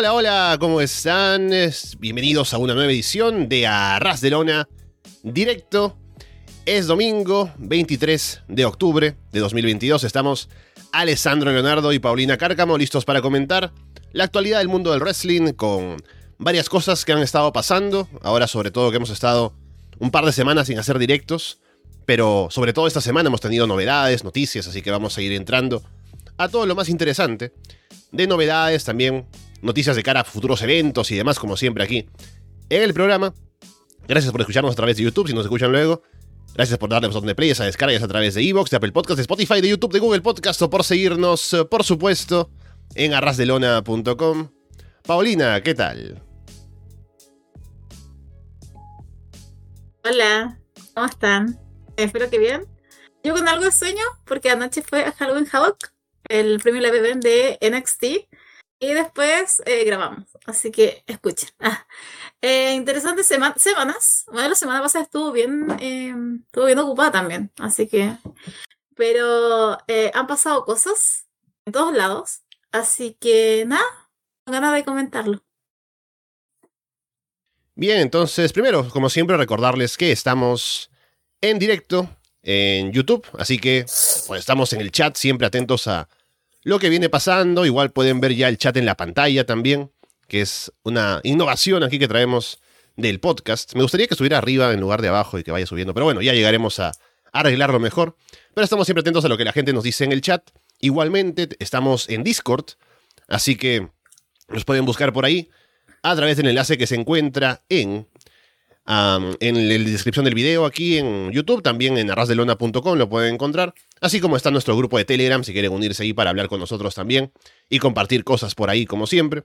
Hola, hola, ¿cómo están? Bienvenidos a una nueva edición de Arras de Lona Directo. Es domingo 23 de octubre de 2022. Estamos Alessandro Leonardo y Paulina Cárcamo listos para comentar la actualidad del mundo del wrestling con varias cosas que han estado pasando. Ahora, sobre todo, que hemos estado un par de semanas sin hacer directos. Pero sobre todo esta semana hemos tenido novedades, noticias, así que vamos a ir entrando a todo lo más interesante de novedades, también noticias de cara a futuros eventos y demás, como siempre aquí en el programa. Gracias por escucharnos a través de YouTube, si nos escuchan luego. Gracias por darle botón de play a descargas a través de Evox, de Apple Podcast, de Spotify, de YouTube, de Google Podcast o por seguirnos, eh, por supuesto, en arrasdelona.com. Paulina, ¿qué tal? Hola, ¿cómo están? Espero que bien. Yo con algo de sueño, porque anoche fue Halloween Havoc, el premio la de NXT, y después eh, grabamos. Así que escuchen. Ah, eh, interesantes semanas. Bueno, la semana pasada estuvo bien, eh, estuvo bien ocupada también. Así que. Pero han pasado cosas en todos lados. Así que nada, con ganas de comentarlo. Bien, entonces, primero, como siempre, recordarles que estamos en directo en YouTube. Así que pues, estamos en el chat, siempre atentos a lo que viene pasando. Igual pueden ver ya el chat en la pantalla también, que es una innovación aquí que traemos del podcast. Me gustaría que estuviera arriba en lugar de abajo y que vaya subiendo, pero bueno, ya llegaremos a arreglarlo mejor. Pero estamos siempre atentos a lo que la gente nos dice en el chat. Igualmente, estamos en Discord, así que nos pueden buscar por ahí a través del enlace que se encuentra en en la descripción del video aquí en YouTube, también en arrasdelona.com lo pueden encontrar, así como está nuestro grupo de Telegram si quieren unirse ahí para hablar con nosotros también y compartir cosas por ahí como siempre.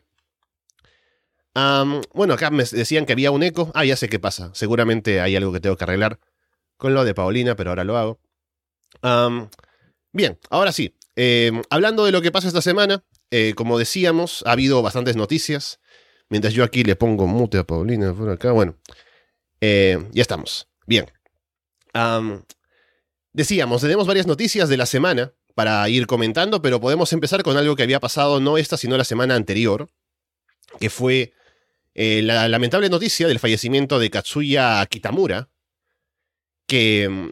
bueno, acá me decían que había un eco. Ah, ya sé qué pasa. Seguramente hay algo que tengo que arreglar con lo de Paulina, pero ahora lo hago. bien, ahora sí. Em, hablando de lo que pasa esta semana, eh, como decíamos, ha habido bastantes noticias. Mientras yo aquí le pongo mute a Paulina por acá. Bueno, eh, ya estamos. Bien. decíamos, tenemos varias noticias de la semana para ir comentando, pero podemos empezar con algo que había pasado no esta, sino la semana anterior, que fue eh, la lamentable noticia del fallecimiento de Katsuya Kitamura, que, mm,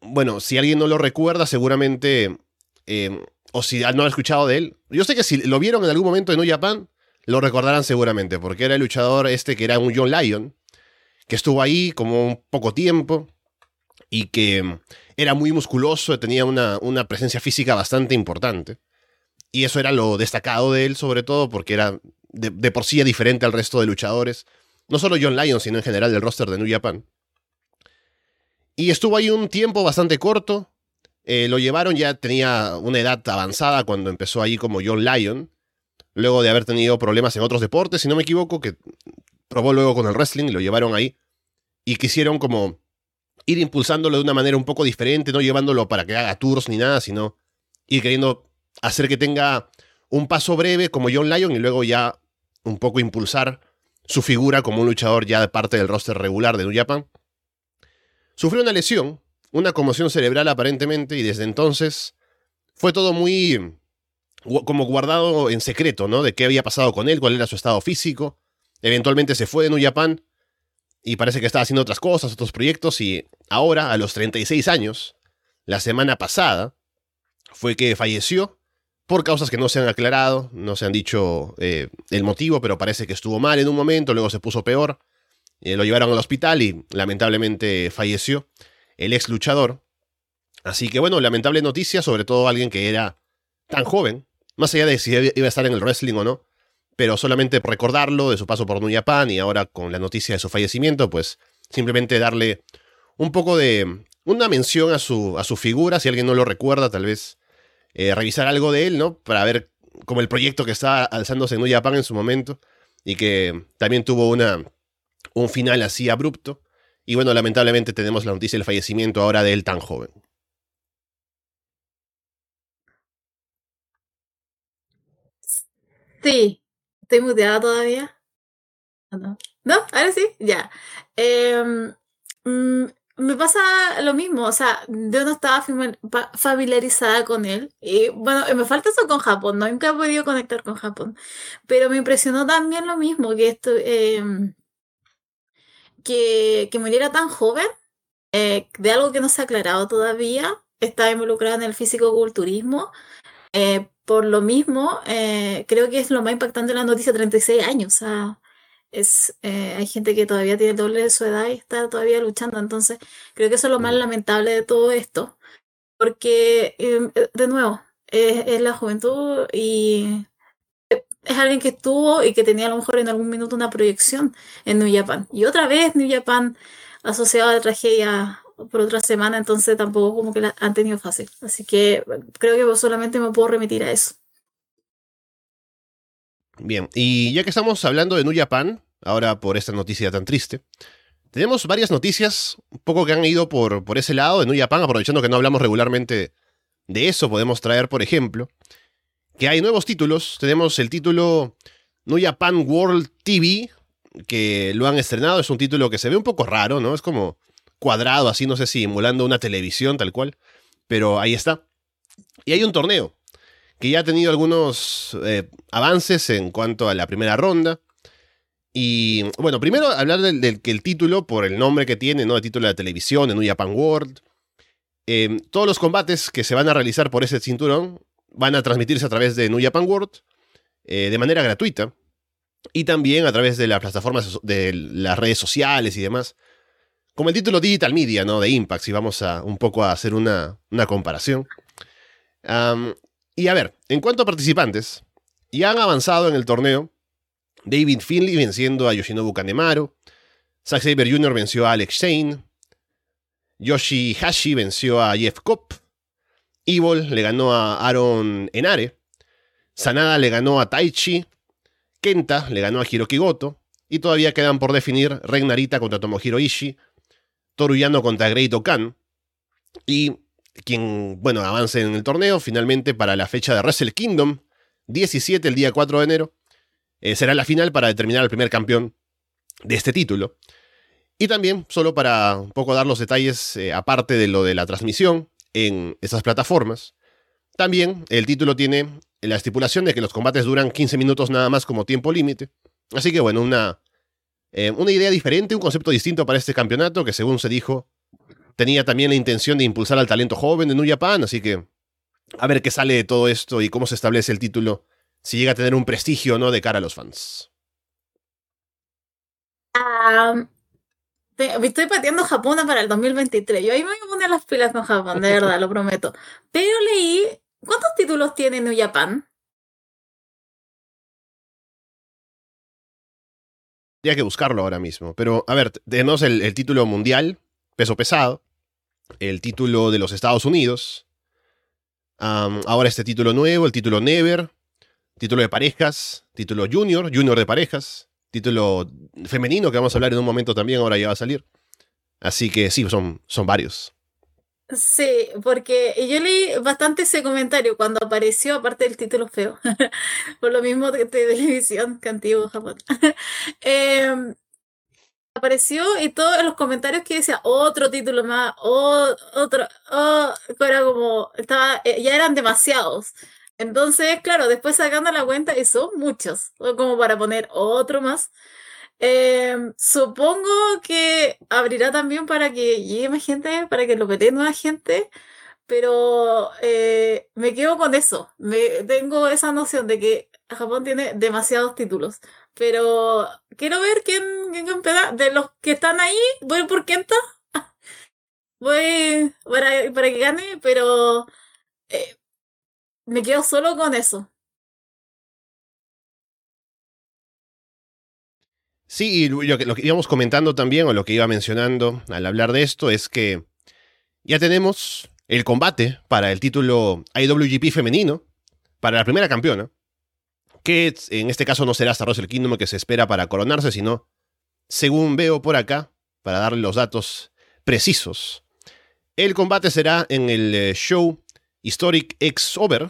bueno, si alguien no lo recuerda, seguramente, em, o si no ha escuchado de él, yo sé que si lo vieron en algún momento en New Japan, lo recordarán seguramente, porque era el luchador este que era un John Lyon, que estuvo ahí como un poco tiempo y que era muy musculoso, tenía una, una presencia física bastante importante. Y eso era lo destacado de él, sobre todo porque era de, por sí diferente al resto de luchadores. No solo John Lyon, sino en general del roster de New Japan. Y estuvo ahí un tiempo bastante corto. Eh, lo llevaron, ya tenía una edad avanzada cuando empezó ahí como John Lyon. Luego de haber tenido problemas en otros deportes, si no me equivoco, que probó luego con el wrestling lo llevaron ahí. Y quisieron como ir impulsándolo de una manera un poco diferente, no llevándolo para que haga tours ni nada, sino ir queriendo hacer que tenga un paso breve como John Lyon y luego ya un poco impulsar su figura como un luchador ya de parte del roster regular de New Japan. Sufrió una lesión, una conmoción cerebral aparentemente, y desde entonces fue todo muy como guardado en secreto, ¿no? De qué había pasado con él, cuál era su estado físico. Eventualmente se fue de New Japan y parece que estaba haciendo otras cosas, otros proyectos y ahora, a los 36 años, la semana pasada, fue que falleció por causas que no se han aclarado, no se han dicho eh, el motivo, pero parece que estuvo mal en un momento, luego se puso peor, eh, lo llevaron al hospital y lamentablemente falleció el ex luchador. Así que bueno, lamentable noticia, sobre todo alguien que era tan joven, más allá de si iba a estar en el wrestling o no, pero solamente recordarlo de su paso por New Japan y ahora con la noticia de su fallecimiento, pues simplemente darle un poco de una mención a su, a su figura, si alguien no lo recuerda, tal vez eh, revisar algo de él, ¿no? Para ver como el proyecto que estaba alzándose en New Japan en su momento y que también tuvo una, un final así abrupto. Y bueno, lamentablemente tenemos la noticia del fallecimiento ahora de él tan joven. Sí, ¿Estoy muteada todavía? no? Ahora sí, ya. Em, mm, me pasa lo mismo, o sea, yo no estaba familiarizada con él. Y bueno, me falta eso con Japón, ¿no? nunca he podido conectar con Japón. Pero me impresionó también lo mismo, que esto, em, que, que muriera tan joven, eh, de algo que no se ha aclarado todavía. Está involucrado en el físico-culturismo. Eh, por lo mismo, eh, creo que es lo más impactante de la noticia, 36 años. O sea, es, eh, hay gente que todavía tiene el doble de su edad y está todavía luchando. Entonces, creo que eso es lo más mm. lamentable de todo esto. Porque, em, eh, de nuevo, es, la juventud y es alguien que estuvo y que tenía a lo mejor en algún minuto una proyección en New Japan. Y otra vez New Japan asociado a la tragedia por otra semana, entonces tampoco como que la han tenido fácil. Así que creo que solamente me puedo remitir a eso. Bien, y ya que estamos hablando de New Japan, ahora por esta noticia tan triste, tenemos varias noticias, un poco que han ido por, por ese lado de New Japan, aprovechando que no hablamos regularmente de eso, podemos traer, por ejemplo, que hay nuevos títulos. Tenemos el título New Japan World TV, que lo han estrenado, es un título que se ve un poco raro, ¿no? Es como cuadrado, así, no sé si emulando una televisión tal cual, pero ahí está. Y hay un torneo que ya ha tenido algunos eh, avances en cuanto a la primera ronda. Y bueno, primero hablar del, título, por el nombre que tiene, ¿no? El título de la televisión, en New Japan World. Em, todos los combates que se van a realizar por ese cinturón van a transmitirse a través de New Japan World eh, de manera gratuita. Y también a través de las plataformas de las redes sociales y demás. Como el título Digital Media, ¿no? De Impact, si vamos a un poco a hacer una, comparación. Y a ver, en cuanto a participantes, ya han avanzado en el torneo. David Finley venciendo a Yoshinobu Kanemaru. Zack Saber Jr. venció a Alex Shane. Yoshi Hashi venció a Jeff Cobb. Evil le ganó a Aaron Enare. Sanada le ganó a Taichi. Kenta le ganó a Hiroki Goto. Y todavía quedan por definir Regnarita contra Tomohiro Ishii. Toruyano contra Great Okan. Y quien, bueno, avance en el torneo finalmente para la fecha de Wrestle Kingdom, 17, el día 4 de enero. Eh, será la final para determinar al primer campeón de este título. Y también, solo para un poco dar los detalles, eh, aparte de lo de la transmisión en esas plataformas, también el título tiene la estipulación de que los combates duran 15 minutos nada más como tiempo límite. Así que bueno, una, eh, una idea diferente, un concepto distinto para este campeonato que según se dijo tenía también la intención de impulsar al talento joven de New Japan, así que a ver qué sale de todo esto y cómo se establece el título, si llega a tener un prestigio no de cara a los fans. estoy pateando Japón para el 2023. Yo ahí me voy a poner las pilas con Japón, de verdad, lo prometo. Pero leí, ¿cuántos títulos tiene New Japan? Tendría que buscarlo ahora mismo. Pero, a ver, tenemos el título mundial, peso pesado el título de los Estados Unidos. ahora este título nuevo, el título Never, título de parejas, título Junior, Junior de parejas, título femenino que vamos a hablar en un momento también, ahora ya va a salir. Así que sí, son, son varios. Sí, porque yo leí bastante ese comentario cuando apareció, aparte del título feo, por lo mismo de, televisión que antiguo Japón. eh, apareció y todos los comentarios que decía otro título más, otro, oh, era como, estaba, eh, ya eran demasiados. Entonces, claro, después sacando la cuenta, y son muchos, como para poner otro más. Em, supongo que abrirá también para que llegue más gente, para que lo pete nueva gente, pero eh, me quedo con eso. Me, tengo esa noción de que Japón tiene demasiados títulos. Pero quiero ver quién, quién De los que están ahí, voy por Kenta. Voy para, para que gane, pero eh, me quedo solo con eso. Sí, y lo que, íbamos comentando también, o lo que iba mencionando al hablar de esto, es que ya tenemos el combate para el título IWGP femenino, para la primera campeona que en este caso no será hasta Russell Kingdom que se espera para coronarse, sino, según veo por acá, para darle los datos precisos, el combate será en el eh, show Historic X Over,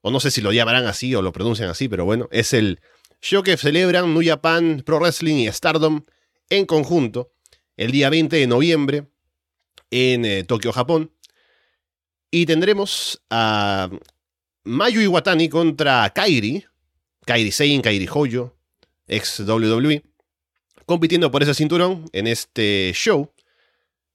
o no sé si lo llamarán así o lo pronuncian así, pero bueno, es el show que celebran New Japan Pro Wrestling y Stardom en conjunto el día 20 de noviembre en eh, Tokio, Japón. Y tendremos a Mayu Iwatani contra Kairi, Kairi Sein, Kairi Hoyo, ex WWE, compitiendo por ese cinturón en este show.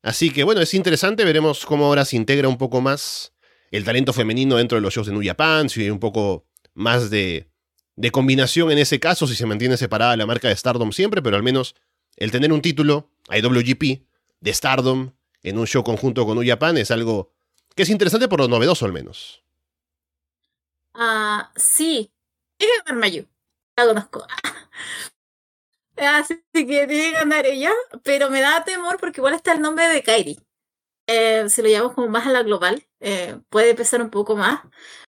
Así que bueno, es interesante, veremos cómo ahora se integra un poco más el talento femenino dentro de los shows de New Japan, si hay un poco más de, de combinación en ese caso, si se mantiene separada la marca de Stardom siempre, pero al menos el tener un título, IWGP, de Stardom, en un show conjunto con New Japan, es algo que es interesante por lo novedoso al menos. Ah, sí. Es ganar Mayu. La conozco. Así que tiene que ganar ella, pero me da temor porque igual está el nombre de Kairi. Eh, si lo llevamos como más a la global, eh, puede pesar un poco más.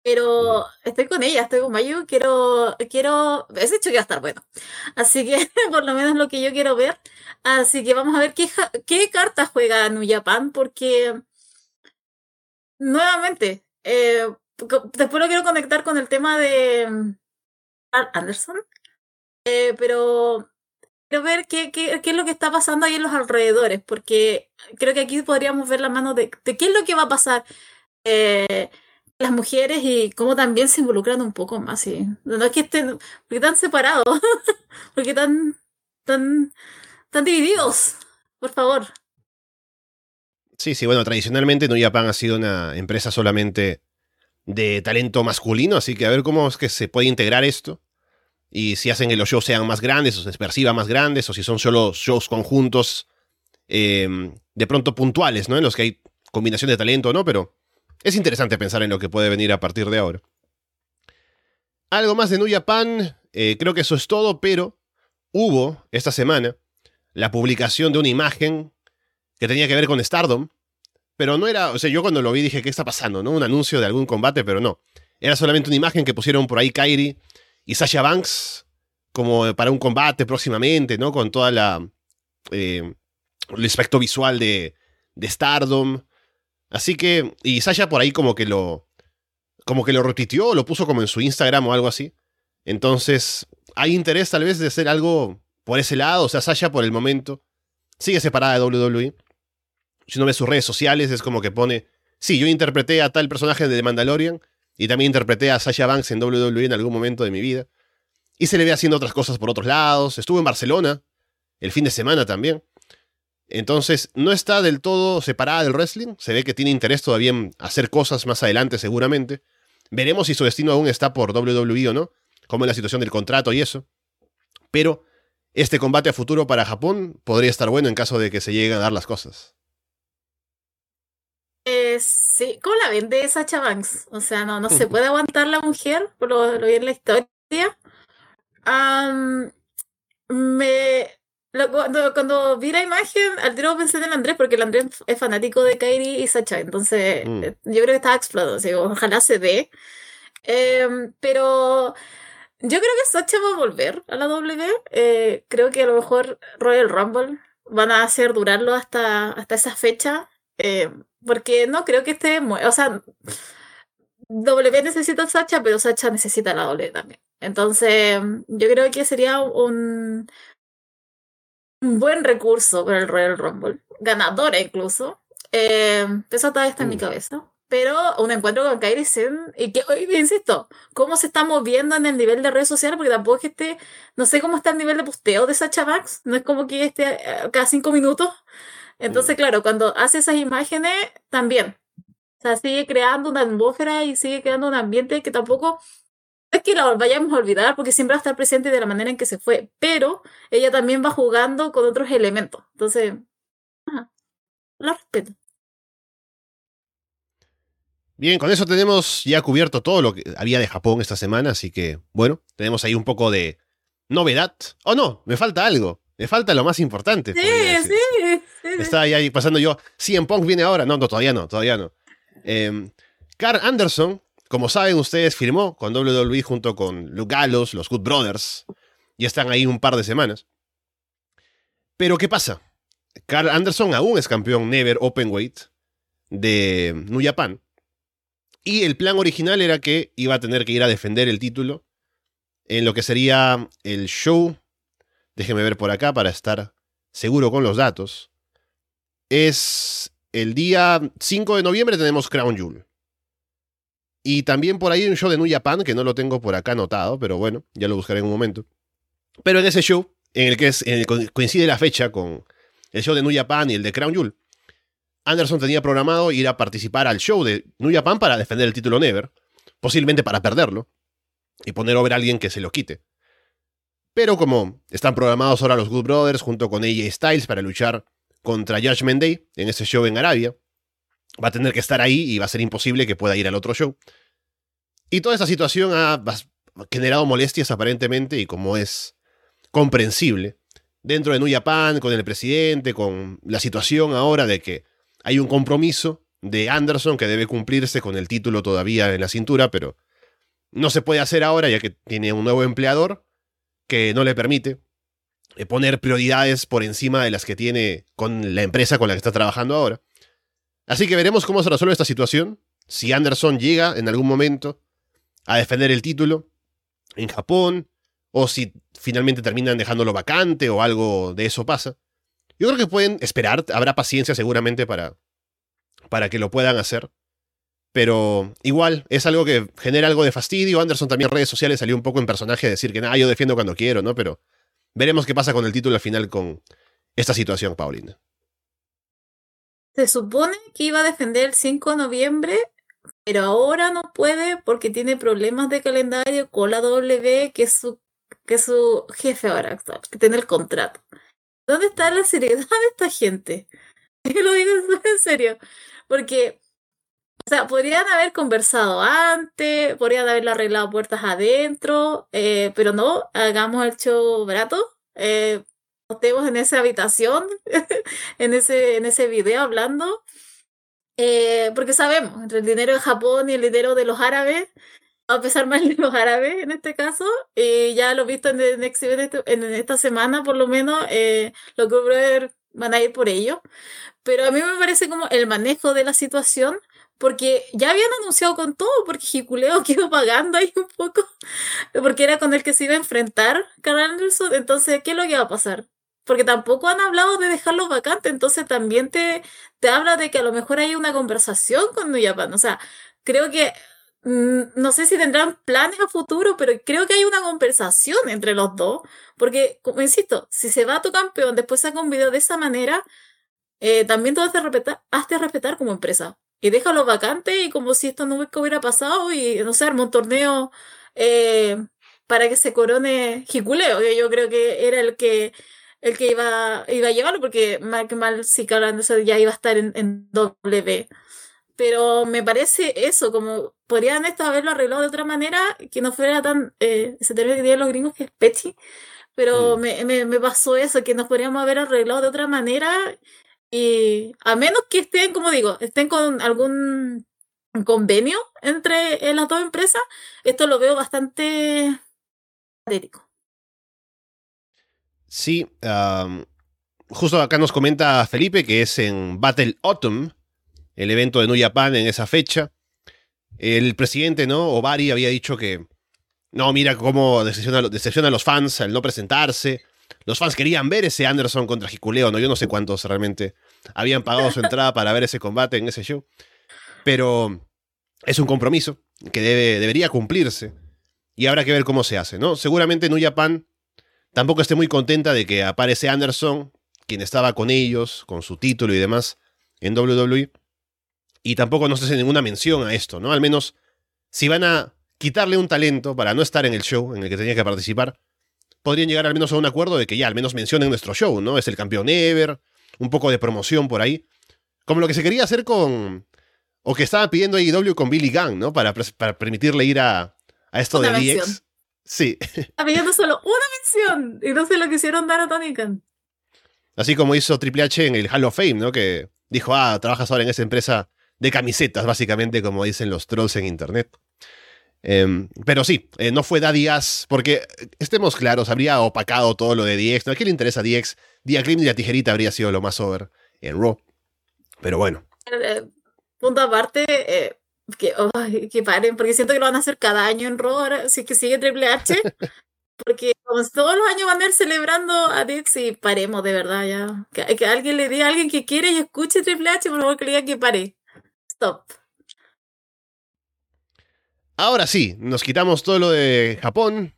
Pero estoy con ella, estoy con Mayu, quiero, quiero, ese hecho que va a estar bueno. Así que por lo menos lo que yo quiero ver. Así que vamos a ver qué, qué cartas juega New Japan, porque nuevamente, eh, después lo quiero conectar con el tema de mm, Anderson, eh, pero quiero ver qué, qué, qué, es lo que está pasando ahí en los alrededores, porque creo que aquí podríamos ver la mano de, de qué es lo que va a pasar eh, las mujeres y cómo también se involucran un poco más. Y no es que estén, porque están separados, porque están tan, tan divididos, por favor. Sí, sí, bueno, tradicionalmente New Japan ha sido una empresa solamente de talento masculino, así que a ver cómo es que se puede integrar esto. Y si hacen que los shows sean más grandes o se perciban más grandes, o si son solo shows conjuntos eh, de pronto puntuales, ¿no? En los que hay combinación de talento, ¿no? Pero es interesante pensar en lo que puede venir a partir de ahora. Algo más de New Japan, eh, creo que eso es todo, pero hubo esta semana la publicación de una imagen que tenía que ver con Stardom, pero no era, o sea, yo cuando lo vi dije, ¿qué está pasando? ¿No? Un anuncio de algún combate, pero no. Era solamente una imagen que pusieron por ahí Kairi y Sasha Banks como para un combate próximamente, ¿no? Con toda la... Eh, el aspecto visual de Stardom. Así que, y Sasha por ahí como que lo, como que lo repitió, lo puso como en su Instagram o algo así. Entonces, hay interés tal vez de hacer algo por ese lado. O sea, Sasha por el momento sigue separada de WWE si uno ve sus redes sociales, es como que pone, sí, yo interpreté a tal personaje de The Mandalorian y también interpreté a Sasha Banks en WWE en algún momento de mi vida. Y se le ve haciendo otras cosas por otros lados. Estuvo en Barcelona el fin de semana también. Entonces, no está del todo separada del wrestling. Se ve que tiene interés todavía en hacer cosas más adelante, seguramente. Veremos si su destino aún está por WWE o no, como en la situación del contrato y eso. Pero este combate a futuro para Japón podría estar bueno en caso de que se lleguen a dar las cosas. Eh, sí, ¿cómo la vende Sacha Banks? O sea, no, no se puede aguantar la mujer, por lo, lo vi en la historia. me, cuando, cuando, vi la imagen, al tiro pensé en el Andrés, porque el Andrés es fanático de Kairi y Sacha, entonces mm. eh, yo creo que estaba explotado, ojalá se dé. Em, pero yo creo que Sacha va a volver a la W. Eh, creo que a lo mejor Royal Rumble van a hacer durarlo hasta, hasta esa fecha. Eh, porque no creo que esté. O sea, W necesita a Sacha, pero Sacha necesita a la W también. Entonces, yo creo que sería un, un buen recurso para el Royal Rumble. Ganadora incluso. Eh, eso todavía está en mi mm. cabeza. Pero un encuentro con Kairi Sen, y que hoy insisto, cómo se está moviendo en el nivel de redes sociales, porque tampoco es que esté, no sé cómo está el nivel de posteo de Sacha Max, no es como que esté eh, cada cinco minutos. Entonces, claro, cuando hace esas imágenes, también. O sea, sigue creando una atmósfera y sigue creando un ambiente que tampoco es que la vayamos a olvidar porque siempre va a estar presente de la manera en que se fue, pero ella también va jugando con otros elementos. Entonces, ajá, la respeto. Bien, con eso tenemos ya cubierto todo lo que había de Japón esta semana, así que bueno, tenemos ahí un poco de novedad. Oh no, me falta algo. Me falta lo más importante. Sí, sí, sí. Estaba ahí pasando yo. en Punk viene ahora. No, no, todavía no, todavía no. Eh, Carl Anderson, como saben ustedes, firmó con WWE junto con Luke Gallows, los Good Brothers. Y están ahí un par de semanas. Pero ¿qué pasa? Carl Anderson aún es campeón Never Openweight de New Japan. Y el plan original era que iba a tener que ir a defender el título en lo que sería el show Déjeme ver por acá para estar seguro con los datos. Es el día 5 de noviembre tenemos Crown Jewel. Y también por ahí un show de New Japan, que no lo tengo por acá anotado, pero bueno, ya lo buscaré en un momento. Pero en ese show, en el que coincide la fecha con el show de New Japan y el de Crown Jewel, Anderson tenía programado ir a participar al show de New Japan para defender el título Never, posiblemente para perderlo, y poner over a alguien que se lo quite. Pero como están programados ahora los Good Brothers junto con AJ Styles para luchar contra Judgment Day en ese show en Arabia, va a tener que estar ahí y va a ser imposible que pueda ir al otro show. Y toda esa situación ha generado molestias aparentemente y como es comprensible, dentro de New Japan, con el presidente, con la situación ahora de que hay un compromiso de Anderson que debe cumplirse con el título todavía en la cintura, pero no se puede hacer ahora ya que tiene un nuevo empleador que no le permite eh, poner prioridades por encima de las que tiene con la empresa con la que está trabajando ahora. Así que veremos cómo se resuelve esta situación, si Anderson llega en algún momento a defender el título en Japón, o si finalmente terminan dejándolo vacante o algo de eso pasa. Yo creo que pueden esperar, habrá paciencia seguramente para, para que lo puedan hacer. Pero igual, es algo que genera algo de fastidio. Anderson también en redes sociales salió un poco en personaje a decir que nada, yo defiendo cuando quiero, ¿no? Pero veremos qué pasa con el título al final con esta situación, Paulina. Se supone que iba a defender el 5 de noviembre, pero ahora no puede porque tiene problemas de calendario con la W, que es su, que su jefe ahora actual, que tiene el contrato. ¿Dónde está la seriedad de esta gente? Yo lo digo en serio. Porque, o sea, podrían haber conversado antes, podrían haberlo arreglado puertas adentro, eh, pero no, hagamos el show barato. Eh, estemos en esa habitación, en ese, en ese video hablando, eh, porque sabemos, entre el dinero de Japón y el dinero de los árabes, va a pesar más de los árabes en este caso, y ya lo he visto en, en, en esta semana por lo menos, eh, los Brothers van a ir por ello, pero a mí me parece como el manejo de la situación, porque ya habían anunciado con todo, porque Jiculeo quedó pagando ahí un poco, porque era con el que se iba a enfrentar Carl Anderson, entonces, ¿qué es lo que iba a pasar? Porque tampoco han hablado de dejarlos vacantes, entonces también te, te habla de que a lo mejor hay una conversación con New Japan. O sea, creo que, mm, no sé si tendrán planes a futuro, pero creo que hay una conversación entre los dos, porque, como insisto, si se va a tu campeón, después saca un video de esa manera, eh, también te has de respetar, has de respetar como empresa. Y déjalo vacante y como si esto no hubiera pasado y, no sé, arma un torneo eh, para que se corone Jiculeo, que yo creo que era el que el que iba, iba a llevarlo, porque mal que mal si ya iba a estar en, en W. Pero me parece eso, como podrían esto haberlo arreglado de otra manera, que no fuera tan, eh, se tendría que los gringos que es petty, pero mm. me, me, me, pasó eso, que nos podríamos haber arreglado de otra manera, y a menos que estén, como digo, estén con algún convenio entre las dos empresas, esto lo veo bastante patético. Sí, justo acá nos comenta Felipe que es en Battle Autumn, el evento de New Japan en esa fecha. El presidente, ¿no? Obari había dicho que no, mira cómo decepciona, a los fans al no presentarse. Los fans querían ver ese Anderson contra Jiculeo, ¿no? Yo no sé cuántos realmente habían pagado su entrada para ver ese combate en ese show. Pero es un compromiso que debe, debería cumplirse. Y habrá que ver cómo se hace, ¿no? Seguramente New Japan Tampoco esté muy contenta de que aparece Anderson, quien estaba con ellos, con su título y demás, en WWE. Y tampoco nos hace ninguna mención a esto, ¿no? Al menos, si van a quitarle un talento para no estar en el show en el que tenía que participar, podrían llegar al menos a un acuerdo de que ya al menos mencionen nuestro show, ¿no? Es el campeón ever, un poco de promoción por ahí. Como lo que se quería hacer con. O que estaba pidiendo AEW con Billy Gunn, ¿no? Para, para permitirle ir a, a esto de DX. Sí. Habiendo solo una mención y no se lo quisieron dar a Tony Khan. Así como hizo Triple H en el Hall of Fame, ¿no? Que dijo, ah, trabajas ahora en esa empresa de camisetas, básicamente, como dicen los trolls en internet. Em, pero sí, eh, no fue Daddy Ass, porque estemos claros, habría opacado todo lo de DX. ¿no? ¿A quién le interesa DX? Dia y la tijerita habría sido lo más over en Raw. Pero bueno. Eh, punto aparte, que, que paren, porque siento que lo van a hacer cada año en Raw, si es que sigue Triple H. Porque como todos los años van a ir celebrando a Dix y paremos de verdad ya. Que, que alguien le diga a alguien que quiere y escuche Triple H, por favor que le diga que pare. Stop. Ahora sí, nos quitamos todo lo de Japón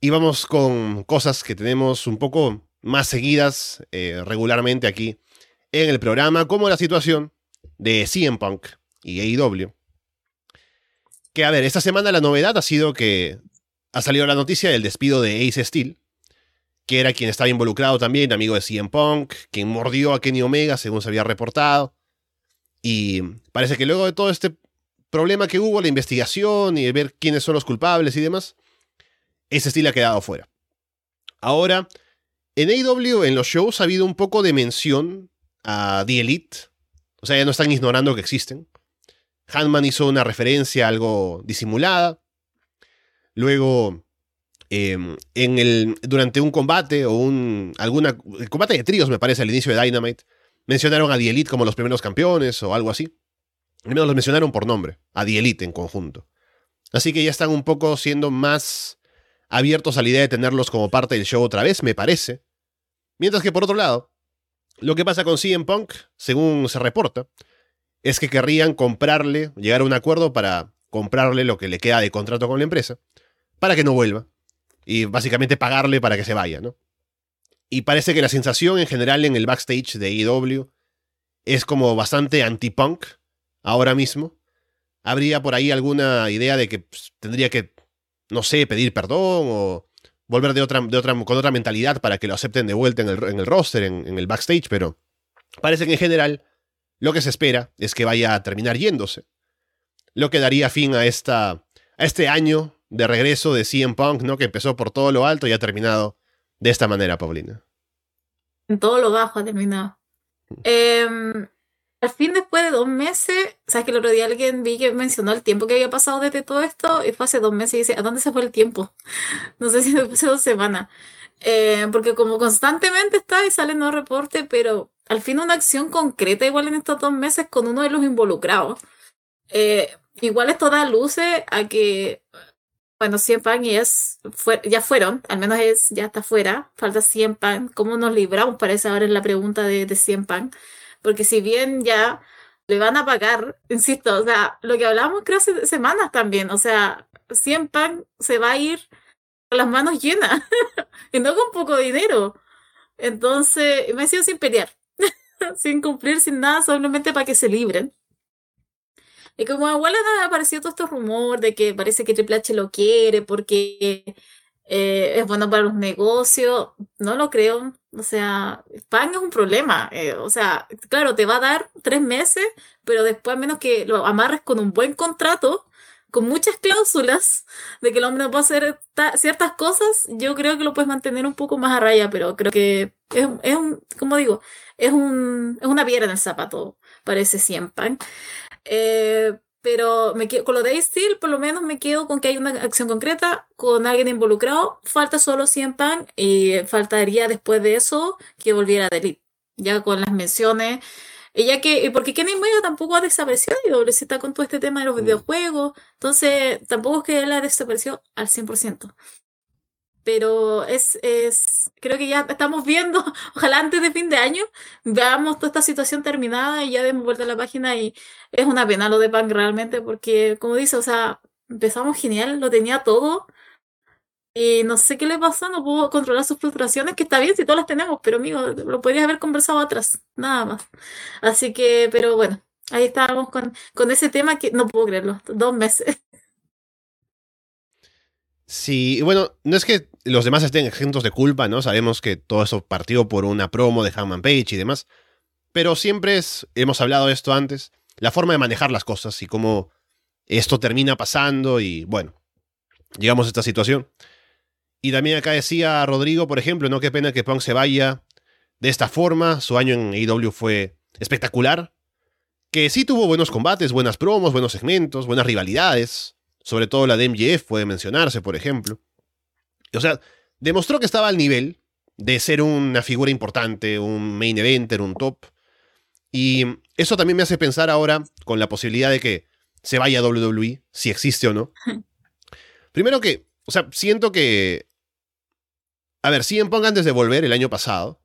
y vamos con cosas que tenemos un poco más seguidas eh, regularmente aquí en el programa, como la situación de CM Punk y AEW. Que a ver, esta semana la novedad ha sido que ha salido la noticia del despido de Ace Steel, que era quien estaba involucrado también, amigo de CM Punk, quien mordió a Kenny Omega según se había reportado. Y parece que luego de todo este problema que hubo, la investigación y de ver quiénes son los culpables y demás, ese Steel ha quedado fuera. Ahora, en AEW, en los shows, ha habido un poco de mención a The Elite. O sea, ya no están ignorando que existen. Hanman hizo una referencia algo disimulada. Luego, em, en el, durante un combate o un alguna, el combate de tríos, me parece, al inicio de Dynamite, mencionaron a The Elite como los primeros campeones o algo así. Al menos los mencionaron por nombre, a The Elite en conjunto. Así que ya están un poco siendo más abiertos a la idea de tenerlos como parte del show otra vez, me parece. Mientras que por otro lado, lo que pasa con CM Punk, según se reporta, es que querrían comprarle, llegar a un acuerdo para comprarle lo que le queda de contrato con la empresa, para que no vuelva. Y básicamente pagarle para que se vaya, ¿no? Y parece que la sensación en general en el backstage de AEW es como bastante anti-punk ahora mismo. Habría por ahí alguna idea de que pues, tendría que, no sé, pedir perdón o volver de otra, de otra, con otra mentalidad para que lo acepten de vuelta en el, en el roster, en, en el backstage, pero parece que en general lo que se espera es que vaya a terminar yéndose. Lo que daría fin a, esta, a este año de regreso de CM Punk, ¿no? Que empezó por todo lo alto y ha terminado de esta manera, Paulina. En todo lo bajo ha terminado. Eh, al fin, después de dos meses, sabes que el otro día alguien vi que mencionó el tiempo que había pasado desde todo esto, y fue hace dos meses y dice, ¿a dónde se fue el tiempo? No sé si hace dos semanas. Eh, porque como constantemente está y sale no reporte, pero al fin una acción concreta igual en estos dos meses con uno de los involucrados. Eh, igual esto da luces a que, bueno, 100 pan y es, ya fueron, al menos es, ya está fuera, falta 100 pan. ¿Cómo nos libramos? Parece ahora es la pregunta de, de 100 pan. Porque si bien ya le van a pagar, insisto, o sea, lo que hablábamos creo hace semanas también, o sea, 100 pan se va a ir con las manos llenas y no con poco dinero. Entonces, me he sido sin pelear. sin cumplir, sin nada, solamente para que se libren. Y como igual ha aparecido todo este rumor de que parece que Triple H lo quiere porque eh, es bueno para los negocios, no lo creo. O sea, pan es un problema. Eh, o sea, claro, te va a dar tres meses, pero después, a menos que lo amarres con un buen contrato, con muchas cláusulas de que el hombre no puede hacer ciertas cosas, yo creo que lo puedes mantener un poco más a raya, pero creo que es, es un, como digo, es, un, es una piedra en el zapato, parece siempre. Eh, pero me quedo, con lo de Steel, por lo menos me quedo con que hay una acción concreta, con alguien involucrado. Falta solo 100 pan y faltaría después de eso que volviera a Elite. Ya con las menciones. Ya que, porque Kenny Omega tampoco ha desaparecido y está con todo este tema de los videojuegos. Entonces, tampoco es que él ha desaparecido al 100% pero es, es, creo que ya estamos viendo, ojalá antes de fin de año, veamos toda esta situación terminada y ya demos vuelta a la página y es una pena lo de Punk realmente porque, como dice, o sea, empezamos genial, lo tenía todo y no sé qué le pasó, no pudo controlar sus fluctuaciones, que está bien si todas las tenemos, pero amigo, lo podrías haber conversado atrás, nada más. Así que, pero bueno, ahí estábamos con, con ese tema que no puedo creerlo, dos meses. Sí, bueno, no es que los demás estén exentos de culpa, ¿no? Sabemos que todo eso partió por una promo de Hammond Page y demás. Pero siempre es, hemos hablado de esto antes, la forma de manejar las cosas y cómo esto termina pasando y bueno, llegamos a esta situación. Y también acá decía Rodrigo, por ejemplo, no qué pena que Punk se vaya de esta forma. Su año en AEW fue espectacular. Que sí tuvo buenos combates, buenas promos, buenos segmentos, buenas rivalidades. Sobre todo la de MJF puede mencionarse, por ejemplo. O sea, demostró que estaba al nivel de ser una figura importante, un main eventer, un top. Y eso también me hace pensar ahora con la posibilidad de que se vaya a WWE, si existe o no. Primero que, o sea, siento que a ver, CM Punk antes de volver el año pasado,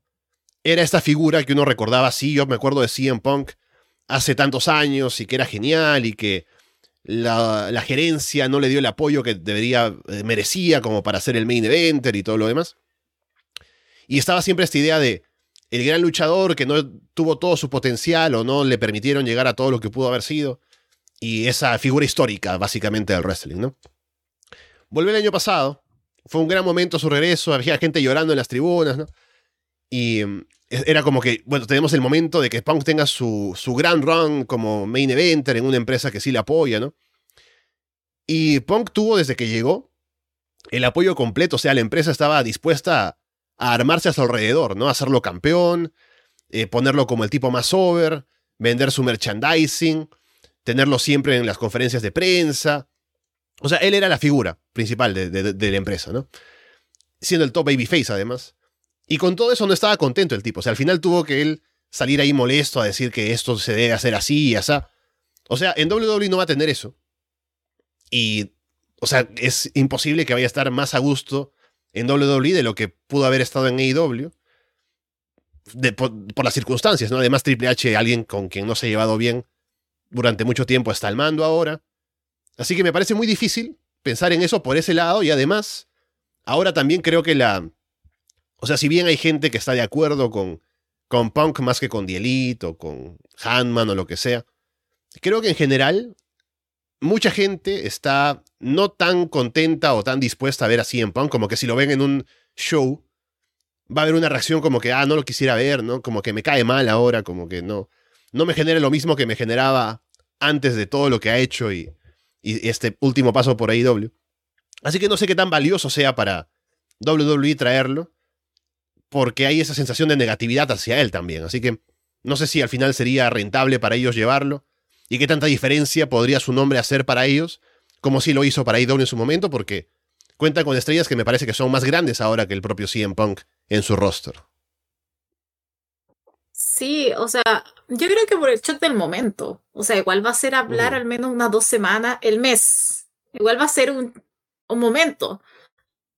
era esta figura que uno recordaba, sí, yo me acuerdo de CM Punk hace tantos años y que era genial y que la, gerencia no le dio el apoyo que debería, eh, merecía como para ser el main eventer y todo lo demás. Y estaba siempre esta idea de el gran luchador que no tuvo todo su potencial o no le permitieron llegar a todo lo que pudo haber sido. Y esa figura histórica, básicamente, del wrestling, ¿no? Volvió el año pasado. Fue un gran momento su regreso. Había gente llorando en las tribunas, ¿no? Y mm, era como que, bueno, tenemos el momento de que Punk tenga su, su gran run como main eventer en una empresa que sí le apoya, ¿no? Y Punk tuvo desde que llegó el apoyo completo, o sea, la empresa estaba dispuesta a, armarse a su alrededor, ¿no? Hacerlo campeón, eh, ponerlo como el tipo más over, vender su merchandising, tenerlo siempre en las conferencias de prensa. O sea, él era la figura principal de, la empresa, ¿no? Siendo el top babyface, además. Y con todo eso no estaba contento el tipo. O sea, al final tuvo que él salir ahí molesto a decir que esto se debe hacer así y así. O sea, en WWE no va a tener eso. Y, o sea, es imposible que vaya a estar más a gusto en WWE de lo que pudo haber estado en AEW. por, las circunstancias, ¿no? Además, Triple H, alguien con quien no se ha llevado bien durante mucho tiempo, está al mando ahora. Así que me parece muy difícil pensar en eso por ese lado y además, ahora también creo que la, o sea, si bien hay gente que está de acuerdo con, con Punk más que con Dielit o con Handman o lo que sea, creo que en general mucha gente está no tan contenta o tan dispuesta a ver así en Punk, como que si lo ven en un show, va a haber una reacción como que, ah, no lo quisiera ver, ¿no? Como que me cae mal ahora, como que no, no me genera lo mismo que me generaba antes de todo lo que ha hecho y, y este último paso por AEW. Así que no sé qué tan valioso sea para WWE traerlo porque hay esa sensación de negatividad hacia él también. Así que no sé si al final sería rentable para ellos llevarlo y qué tanta diferencia podría su nombre hacer para ellos, como si lo hizo para IW en su momento, porque cuenta con estrellas que me parece que son más grandes ahora que el propio CM Punk en su roster. Sí, o sea, yo creo que por el shock del momento. O sea, igual va a ser hablar al menos unas dos semanas, el mes. Igual va a ser un, un momento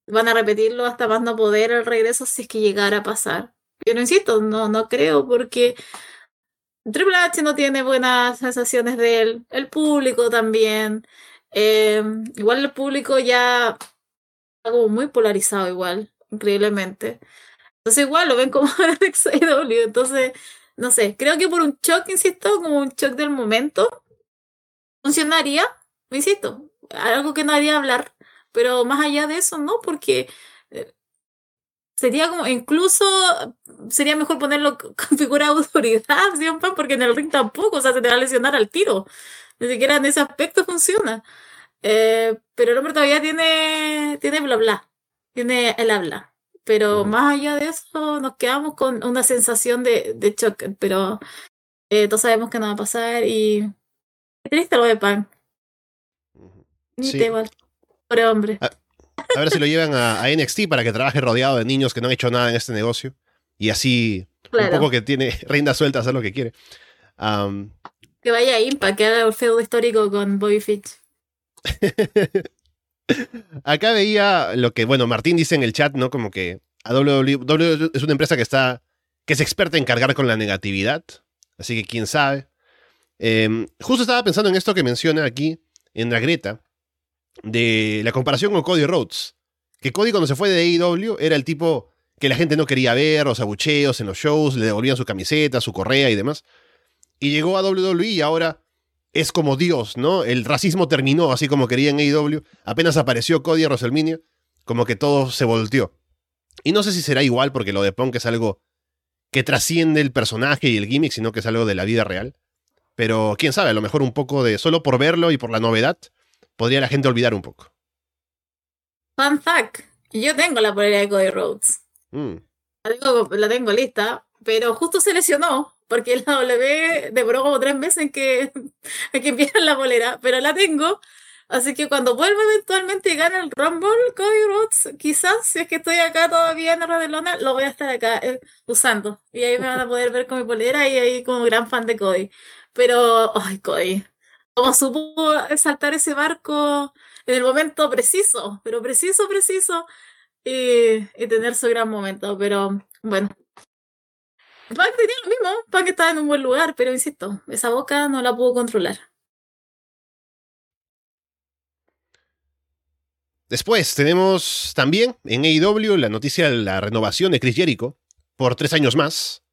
van a repetirlo hasta más no poder el regreso si es que llegara a pasar. Yo no insisto, no, no creo, porque Triple H no tiene buenas sensaciones de él, el público también. Eh, igual el público ya algo muy polarizado igual, increíblemente. Entonces igual lo ven como en XAW, entonces, no sé, creo que por un shock, insisto, como un shock del momento, funcionaría, insisto, algo que no haría hablar pero más allá de eso, no, porque eh, sería como, incluso sería mejor ponerlo con figura de autoridad, porque en el ring tampoco, o sea, se te va a lesionar al tiro. Ni siquiera en ese aspecto funciona. Eh, pero el hombre todavía tiene, tiene bla bla, tiene el habla. Pero más allá de eso, nos quedamos con una sensación de, de shock. Pero eh, todos sabemos que no va a pasar y. Es triste lo de Pan. Ni te igual hombre. A, ver si lo llevan a, NXT para que trabaje rodeado de niños que no han hecho nada en este negocio. Y así, un poco que tiene rienda suelta a hacer lo que quiere. que vaya a Impact, que haga el feudo histórico con Bobby Fitch. Acá veía lo que, bueno, Martín dice en el chat, ¿no? Como que a WWE, es una empresa que está, que es experta en cargar con la negatividad. Así que quién sabe. Em, justo estaba pensando en esto que menciona aquí en la Greta, de la comparación con Cody Rhodes. Que Cody cuando se fue de AEW era el tipo que la gente no quería ver, los abucheos en los shows, le devolvían su camiseta, su correa y demás. Y llegó a WWE y ahora es como Dios, ¿no? El racismo terminó así como quería en AEW. Apenas apareció Cody a WrestleMania, como que todo se volteó. Y no sé si será igual porque lo de Punk es algo que trasciende el personaje y el gimmick, sino que es algo de la vida real. Pero quién sabe, a lo mejor un poco de solo por verlo y por la novedad, podría la gente olvidar un poco. Fun fact, yo tengo la polera de Cody Rhodes. Mm. La, tengo, lista, pero justo se lesionó porque la W demoró como tres meses en que, en que enviaran la polera, pero la tengo. Así que cuando vuelva eventualmente y gane el Rumble, Cody Rhodes, quizás, si es que estoy acá todavía en Rodelona, lo voy a estar acá eh, usando. Y ahí me van a poder ver con mi polera y ahí como gran fan de Cody. Pero, ay, Cody, como supo saltar ese barco en el momento preciso, pero preciso, preciso, y, tener su gran momento. Pero bueno. Punk tenía lo mismo. Punk estaba en un buen lugar, pero insisto, esa boca no la pudo controlar. Después tenemos también en AEW la noticia de la renovación de Chris Jericho por tres años más.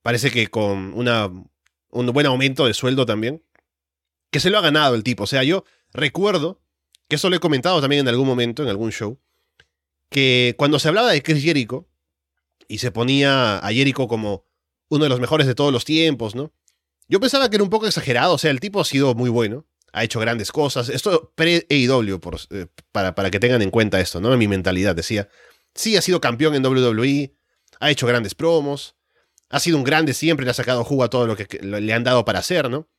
Parece que con un buen aumento de sueldo también. Que se lo ha ganado el tipo. O sea, yo recuerdo, que eso lo he comentado también en algún momento, en algún show, que cuando se hablaba de Chris Jericho y se ponía a Jericho como uno de los mejores de todos los tiempos, ¿no? Yo pensaba que era un poco exagerado, o sea, el tipo ha sido muy bueno ha hecho grandes cosas. Esto pre-AEW, eh, para, para que tengan en cuenta esto, ¿no? En mi mentalidad decía, sí, ha sido campeón en WWE, ha hecho grandes promos, ha sido un grande siempre, le ha sacado jugo a todo lo que le han dado para hacer, ¿no?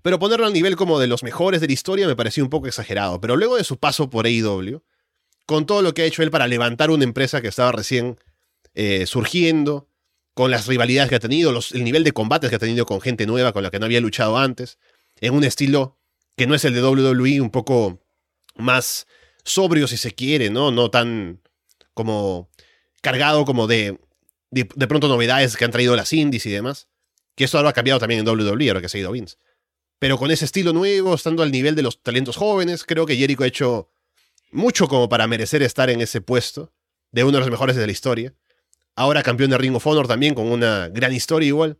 Pero ponerlo al nivel como de los mejores de la historia me pareció un poco exagerado. Pero luego de su paso por AEW, con todo lo que ha hecho él para levantar una empresa que estaba recién eh, surgiendo, con las rivalidades que ha tenido, el nivel de combates que ha tenido con gente nueva con la que no había luchado antes, en un estilo que no es el de WWE, un poco más sobrio si se quiere, ¿no? No tan como cargado como de, de, pronto novedades que han traído las indies y demás. Que eso ahora ha cambiado también en WWE, ahora que se ha ido Vince. Pero con ese estilo nuevo, estando al nivel de los talentos jóvenes, creo que Jericho ha hecho mucho como para merecer estar en ese puesto de uno de los mejores de la historia. Ahora campeón de Ring of Honor también, con una gran historia igual.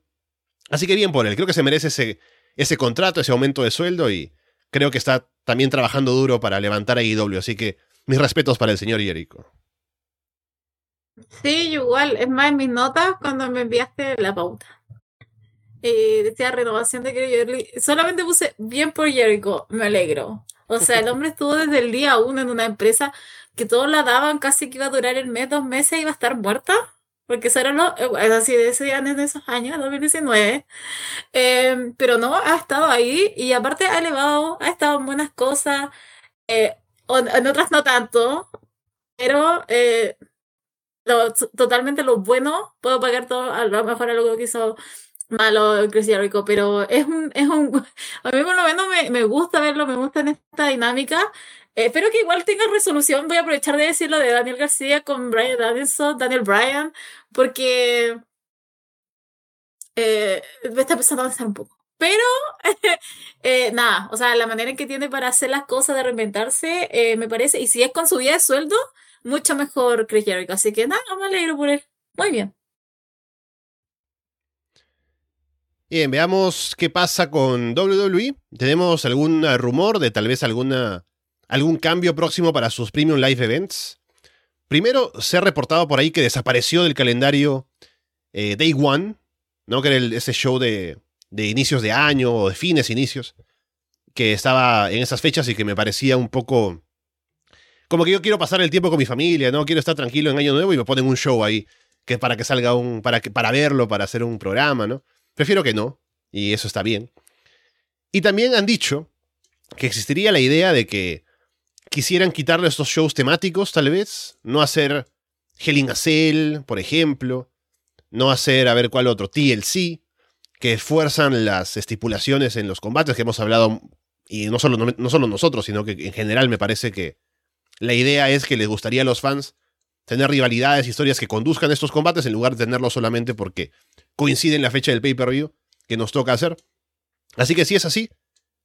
Así que bien por él, creo que se merece ese, ese contrato, ese aumento de sueldo y creo que está también trabajando duro para levantar a IW. Así que mis respetos para el señor Jericho. Sí, igual. Es más, en mis notas, cuando me enviaste la pauta, eh, decía renovación de Jericho. Solamente puse bien por Jericho. Me alegro. O sea, el hombre estuvo desde el día uno en una empresa que todos la daban casi que iba a durar el mes, dos meses y iba a estar muerta porque eso era lo, eh, así de ese año, de esos años, 2019. Em, pero no, ha estado ahí y aparte ha elevado, ha estado en buenas cosas, eh, en otras no tanto, pero eh, totalmente lo bueno, puedo pagar todo, a lo mejor a lo que hizo malo Chris Jericho, pero es un, es un, a mí por lo menos me, me gusta verlo, me gusta en esta dinámica, eh, espero que igual tenga resolución. Voy a aprovechar de decir lo de Daniel García con Brian Danielson, Daniel Bryan, porque eh, me está empezando a avanzar un poco. Pero, eh, nada, o sea, la manera en que tiene para hacer las cosas, de reinventarse, me parece, y si es con su vida de sueldo, mucho mejor Chris Jericho. Así que nada, me alegro por él. Muy bien. Bien, veamos qué pasa con WWE. ¿Tenemos algún rumor de tal vez alguna algún cambio próximo para sus Premium Live Events. Primero, se ha reportado por ahí que desapareció del calendario eh, Day One, ¿no? que era ese show de, de inicios de año o de fines, inicios, que estaba en esas fechas y que me parecía un poco... Como que yo quiero pasar el tiempo con mi familia, ¿no? Quiero estar tranquilo en Año Nuevo y me ponen un show ahí, que para que salga un... para, que, para verlo, para hacer un programa, ¿no? Prefiero que no, y eso está bien. Y también han dicho que existiría la idea de que quisieran quitarle estos shows temáticos, tal vez. No hacer a Cell, por ejemplo. No hacer, a ver cuál otro, TLC, que fuerzan las estipulaciones en los combates que hemos hablado. Y no solo, no, solo nosotros, sino que en general me parece que la idea es que les gustaría a los fans tener rivalidades, historias que conduzcan estos combates en lugar de tenerlos solamente porque coincide en la fecha del pay-per-view que nos toca hacer. Así que si es así,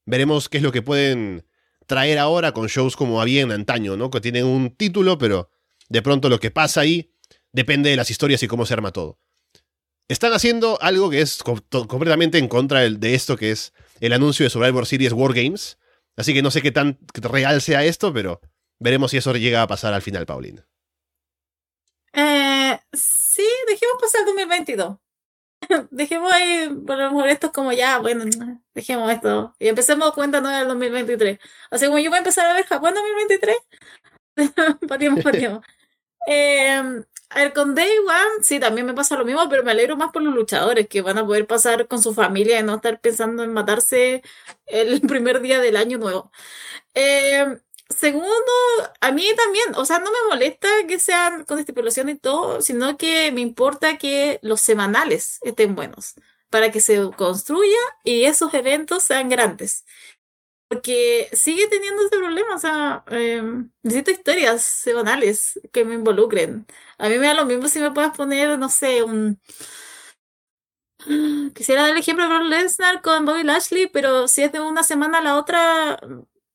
veremos qué es lo que pueden traer ahora con shows como había en antaño, ¿no? Que tienen un título, pero de pronto lo que pasa ahí depende de las historias y cómo se arma todo. Están haciendo algo que es completamente en contra de esto, que es el anuncio de Survivor Series War Games. Así que no sé qué tan real sea esto, pero veremos si eso llega a pasar al final, Paulina. Eh, sí, dejemos pasar el 2022. dejemos ahí, por lo mejor esto es como ya, bueno, dejemos esto. Y empecemos cuenta nueva del 2023. O sea, como yo voy a empezar a ver Japón 2023, patimos, patimos. Eh, a ver, con Day One, sí, también me pasa lo mismo, pero me alegro más por los luchadores que van a poder pasar con su familia y no estar pensando en matarse el primer día del año nuevo. Eh, Segundo, a mí también, o sea, no me molesta que sean con estipulación y todo, sino que me importa que los semanales estén buenos para que se construya y esos eventos sean grandes. porque sigue teniendo ese problema, o sea, em, necesito historias semanales que me involucren. A mí me da lo mismo si me puedes poner, no sé, un... Quisiera dar el ejemplo de Brock Lesnar con Bobby Lashley, pero si es de una semana a la otra,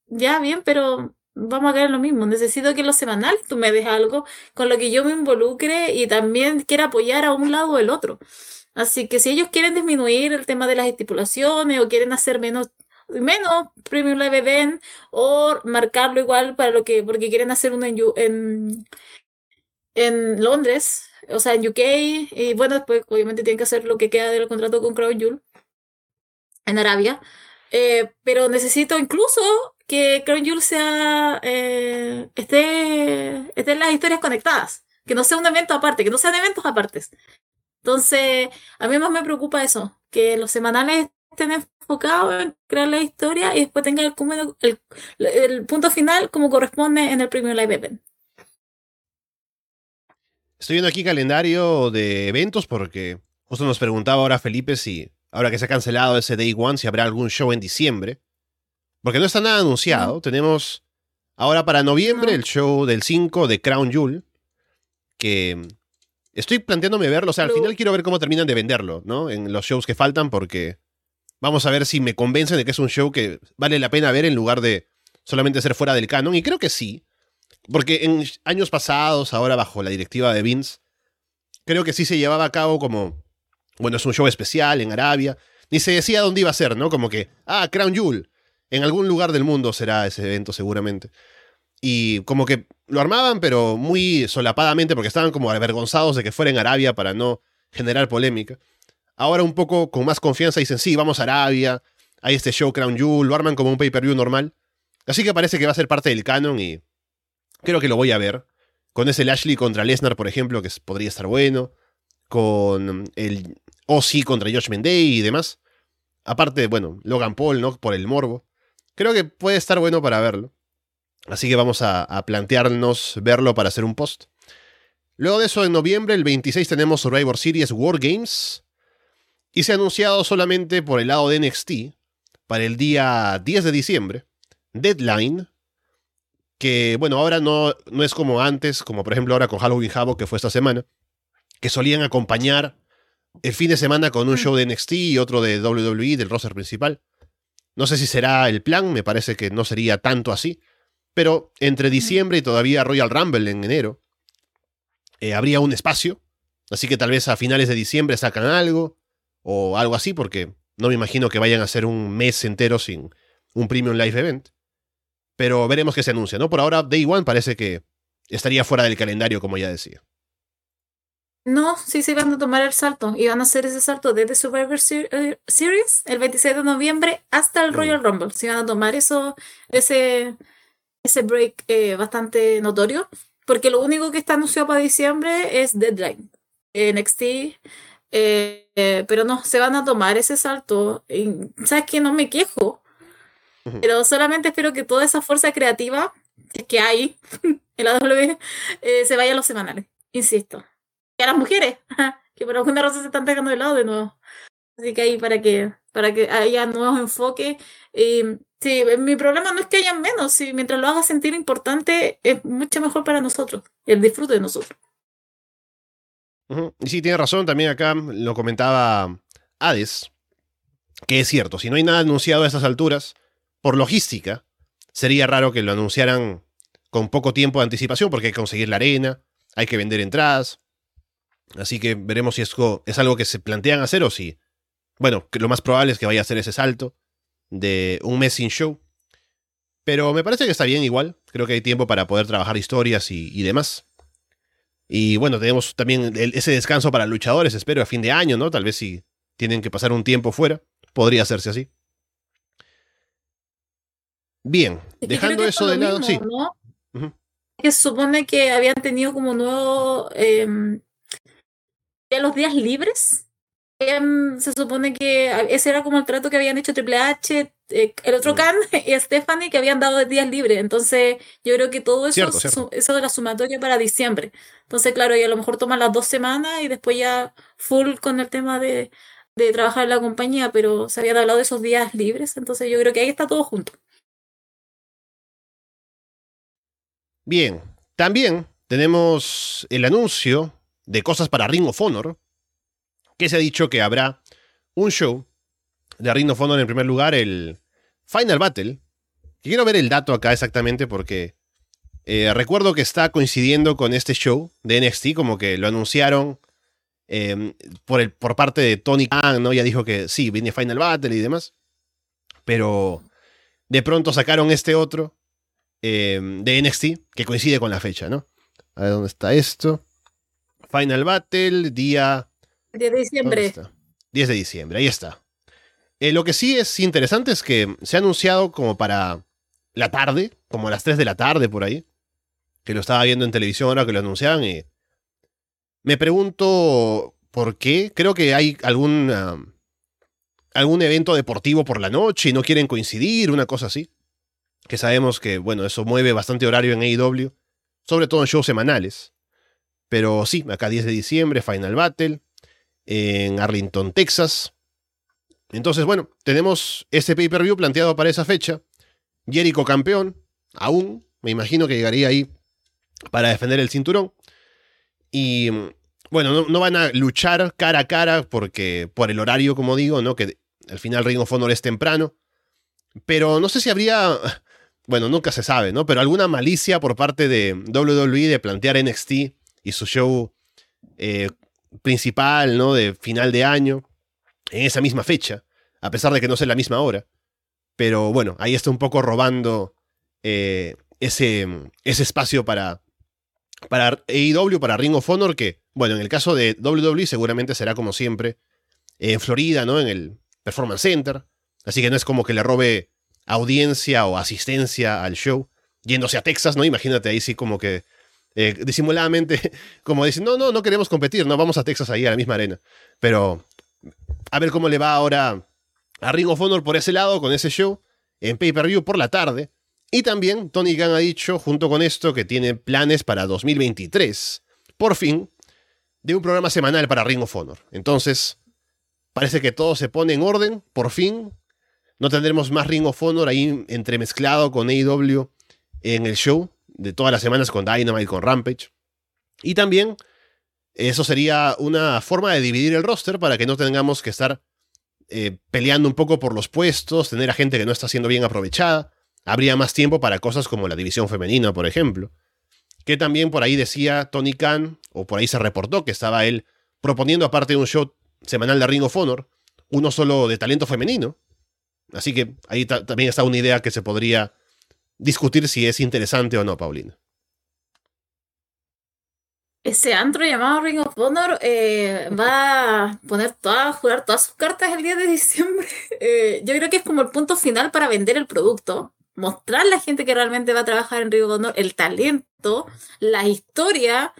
ya bien, pero vamos a caer en lo mismo. Necesito que en los semanales tú me des algo con lo que yo me involucre y también quiera apoyar a un lado o el otro. Así que si ellos quieren disminuir el tema de las estipulaciones o quieren hacer menos menos Premium Live Event o marcarlo igual para lo que porque quieren hacer uno en, en, en Londres, o sea, en UK y bueno, después obviamente tienen que hacer lo que queda del contrato con Crown Jewel en Arabia. Eh, pero necesito incluso que Jewel sea eh, esté, esté en las historias conectadas, que no sea un evento aparte, que no sean eventos apartes. Entonces, a mí más me preocupa eso, que los semanales estén enfocados en crear la historia y después tenga el, el, punto final como corresponde en el Premium Live Event. Estoy viendo aquí calendario de eventos porque justo nos preguntaba ahora Felipe si, ahora que se ha cancelado ese Day One, si habrá algún show en diciembre. Porque no está nada anunciado. Tenemos ahora para noviembre el show del 5 de Crown Jewel, que estoy planteándome verlo. O sea, al final quiero ver cómo terminan de venderlo, ¿no? En los shows que faltan porque Vamos a ver si me convencen de que es un show que vale la pena ver en lugar de solamente ser fuera del canon. Y creo que sí. Porque en años pasados, ahora bajo la directiva de Vince, creo que sí se llevaba a cabo como, bueno, es un show especial en Arabia. Ni se decía dónde iba a ser, ¿no? Como que, ah, Crown Jewel. En algún lugar del mundo será ese evento seguramente. Y como que lo armaban, pero muy solapadamente, porque estaban como avergonzados de que fuera en Arabia para no generar polémica. Ahora un poco con más confianza dicen, sí, vamos a Arabia, hay este show Crown Jewel, lo arman como un pay-per-view normal. Así que parece que va a ser parte del canon y creo que lo voy a ver. Con ese Lashley contra Lesnar, por ejemplo, que podría estar bueno. Con el Ozzy contra Josh Mendey y demás. Aparte, bueno, Logan Paul, ¿no? Por el morbo. Creo que puede estar bueno para verlo. Así que vamos a, a plantearnos verlo para hacer un post. Luego de eso, en noviembre, el 26, tenemos Survivor Series War Games. Y se ha anunciado solamente por el lado de NXT para el día 10 de diciembre, Deadline, que bueno, ahora no, no es como antes, como por ejemplo ahora con Halloween Havoc, que fue esta semana, que solían acompañar el fin de semana con un mm. show de NXT y otro de WWE, del roster principal. No sé si será el plan, me parece que no sería tanto así, pero entre diciembre y todavía Royal Rumble en enero, eh, habría un espacio, así que tal vez a finales de diciembre sacan algo, o algo así, porque no me imagino que vayan a hacer un mes entero sin un Premium Live Event. Pero veremos qué se anuncia, ¿no? Por ahora, Day One parece que estaría fuera del calendario, como ya decía. No, sí se van a tomar el salto. Y van a hacer ese salto desde Survivor eh, Series, el 26 de noviembre, hasta el mm. Royal Rumble. Si van a tomar eso, ese, ese break eh, bastante notorio. Porque lo único que está anunciado para diciembre es Deadline. NXT eh, pero no, se van a tomar ese salto. Y, ¿Sabes que No me quejo. Pero solamente espero que toda esa fuerza creativa que hay en la W eh, se vaya a los semanales. Insisto. Y a las mujeres, que por alguna razón se están dejando de lado de nuevo. Así que ahí para que, para que haya nuevos enfoques. Sí, mi problema no es que haya menos, si mientras lo haga sentir importante, es mucho mejor para nosotros, el disfrute de nosotros. Y sí, tiene razón, también acá lo comentaba Hades, que es cierto, si no hay nada anunciado a estas alturas, por logística, sería raro que lo anunciaran con poco tiempo de anticipación, porque hay que conseguir la arena, hay que vender entradas. Así que veremos si esto es algo que se plantean hacer o si, bueno, que lo más probable es que vaya a hacer ese salto de un mes sin show. Pero me parece que está bien igual, creo que hay tiempo para poder trabajar historias y demás. Y bueno, tenemos también ese descanso para luchadores, espero, a fin de año, ¿no? Tal vez si tienen que pasar un tiempo fuera, podría hacerse así. Bien, dejando eso de lado, sí. Que se supone que habían tenido como nuevo. Eh, en los días libres. Em, se supone que ese era como el trato que habían hecho Triple H, eh, el otro mm. Khan y Stephanie que habían dado días libres. Entonces, yo creo que todo eso, cierto, eso de la sumatoria para diciembre. Entonces, claro, y a lo mejor toman las dos semanas y después ya full con el tema de, de trabajar en la compañía, pero se habían hablado de esos días libres. Entonces, yo creo que ahí está todo junto. Bien, también tenemos el anuncio de cosas para Ring of Honor, que se ha dicho que habrá un show de Ring of Honor en primer lugar, el Final Battle. quiero ver el dato acá exactamente porque eh, recuerdo que está coincidiendo con este show de NXT, como que lo anunciaron em, por, el, por parte de Tony Khan, ¿no? Ya dijo que sí, viene Final Battle y demás. Pero de pronto sacaron este otro em, de NXT que coincide con la fecha, ¿no? A ver dónde está esto. Final Battle, día. 10 de diciembre. 10 de diciembre, ahí está. Eh, lo que sí es interesante es que se ha anunciado como para la tarde, como a las 3 de la tarde por ahí, que lo estaba viendo en televisión ahora que lo anunciaban y me pregunto por qué. Creo que hay algún, algún evento deportivo por la noche y no quieren coincidir, una cosa así. Que sabemos que, bueno, eso mueve bastante horario en AEW, sobre todo en shows semanales. Pero sí, acá 10 de diciembre, Final Battle, en Arlington, Texas. Entonces, bueno, tenemos ese pay-per-view planteado para esa fecha. Jericho campeón, aún, me imagino que llegaría ahí para defender el cinturón. Y bueno, no, van a luchar cara a cara porque por el horario, como digo, ¿no? Que al final Ring of Honor es temprano. Pero no sé si habría, bueno, nunca se sabe, ¿no? Pero alguna malicia por parte de WWE de plantear NXT y su show eh, principal, ¿no? De final de año, en esa misma fecha, a pesar de que no sea la misma hora. Pero bueno, ahí está un poco robando eh, ese, ese espacio para, para AEW, para Ring of Honor, que, bueno, en el caso de WWE seguramente será como siempre en Florida, ¿no? En el Performance Center. Así que no es como que le robe audiencia o asistencia al show, yéndose a Texas, ¿no? Imagínate ahí sí como que eh, disimuladamente, como dicen, no, no, no queremos competir, no, vamos a Texas ahí, a la misma arena. Pero a ver cómo le va ahora a Ring of Honor por ese lado, con ese show, en pay-per-view por la tarde. Y también Tony Khan ha dicho, junto con esto, que tiene planes para 2023, por fin, de un programa semanal para Ring of Honor. Entonces, parece que todo se pone en orden, por fin. No tendremos más Ring of Honor ahí entremezclado con AEW en el show de todas las semanas con Dynamite, con Rampage. Y también eso sería una forma de dividir el roster para que no tengamos que estar eh, peleando un poco por los puestos, tener a gente que no está siendo bien aprovechada. Habría más tiempo para cosas como la división femenina, por ejemplo. Que también por ahí decía Tony Khan, o por ahí se reportó que estaba él proponiendo, aparte de un show semanal de Ring of Honor, uno solo de talento femenino. Así que ahí también está una idea que se podría discutir si es interesante o no, Paulina. Ese antro llamado Ring of Honor eh, va a poner todas, jugar todas sus cartas el día de diciembre. Eh, yo creo que es como el punto final para vender el producto, mostrar a la gente que realmente va a trabajar en Ring of Honor, el talento, la historia,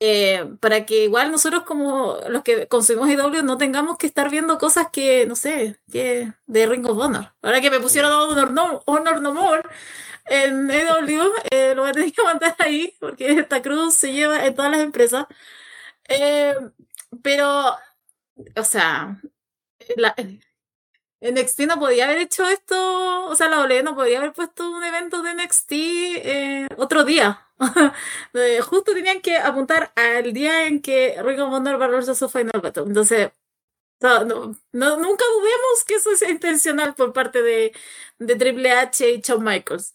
eh, para que igual nosotros como los que consumimos IW no tengamos que estar viendo cosas que, no sé, que de Ring of Honor. Ahora que me pusieron Honor No, Honor no More en EW, eh, lo voy a tener que mandar ahí, porque esta cruz se lleva en todas las empresas. Eh, pero, o sea, la, NXT no podía haber hecho esto, o sea, la OLE no podía haber puesto un evento de NXT eh, otro día. Justo tenían que apuntar al día en que Ring of Honor va a su Final Battle. Entonces, no, no, nunca dudemos que eso sea intencional por parte de, de Triple H y Shawn Michaels.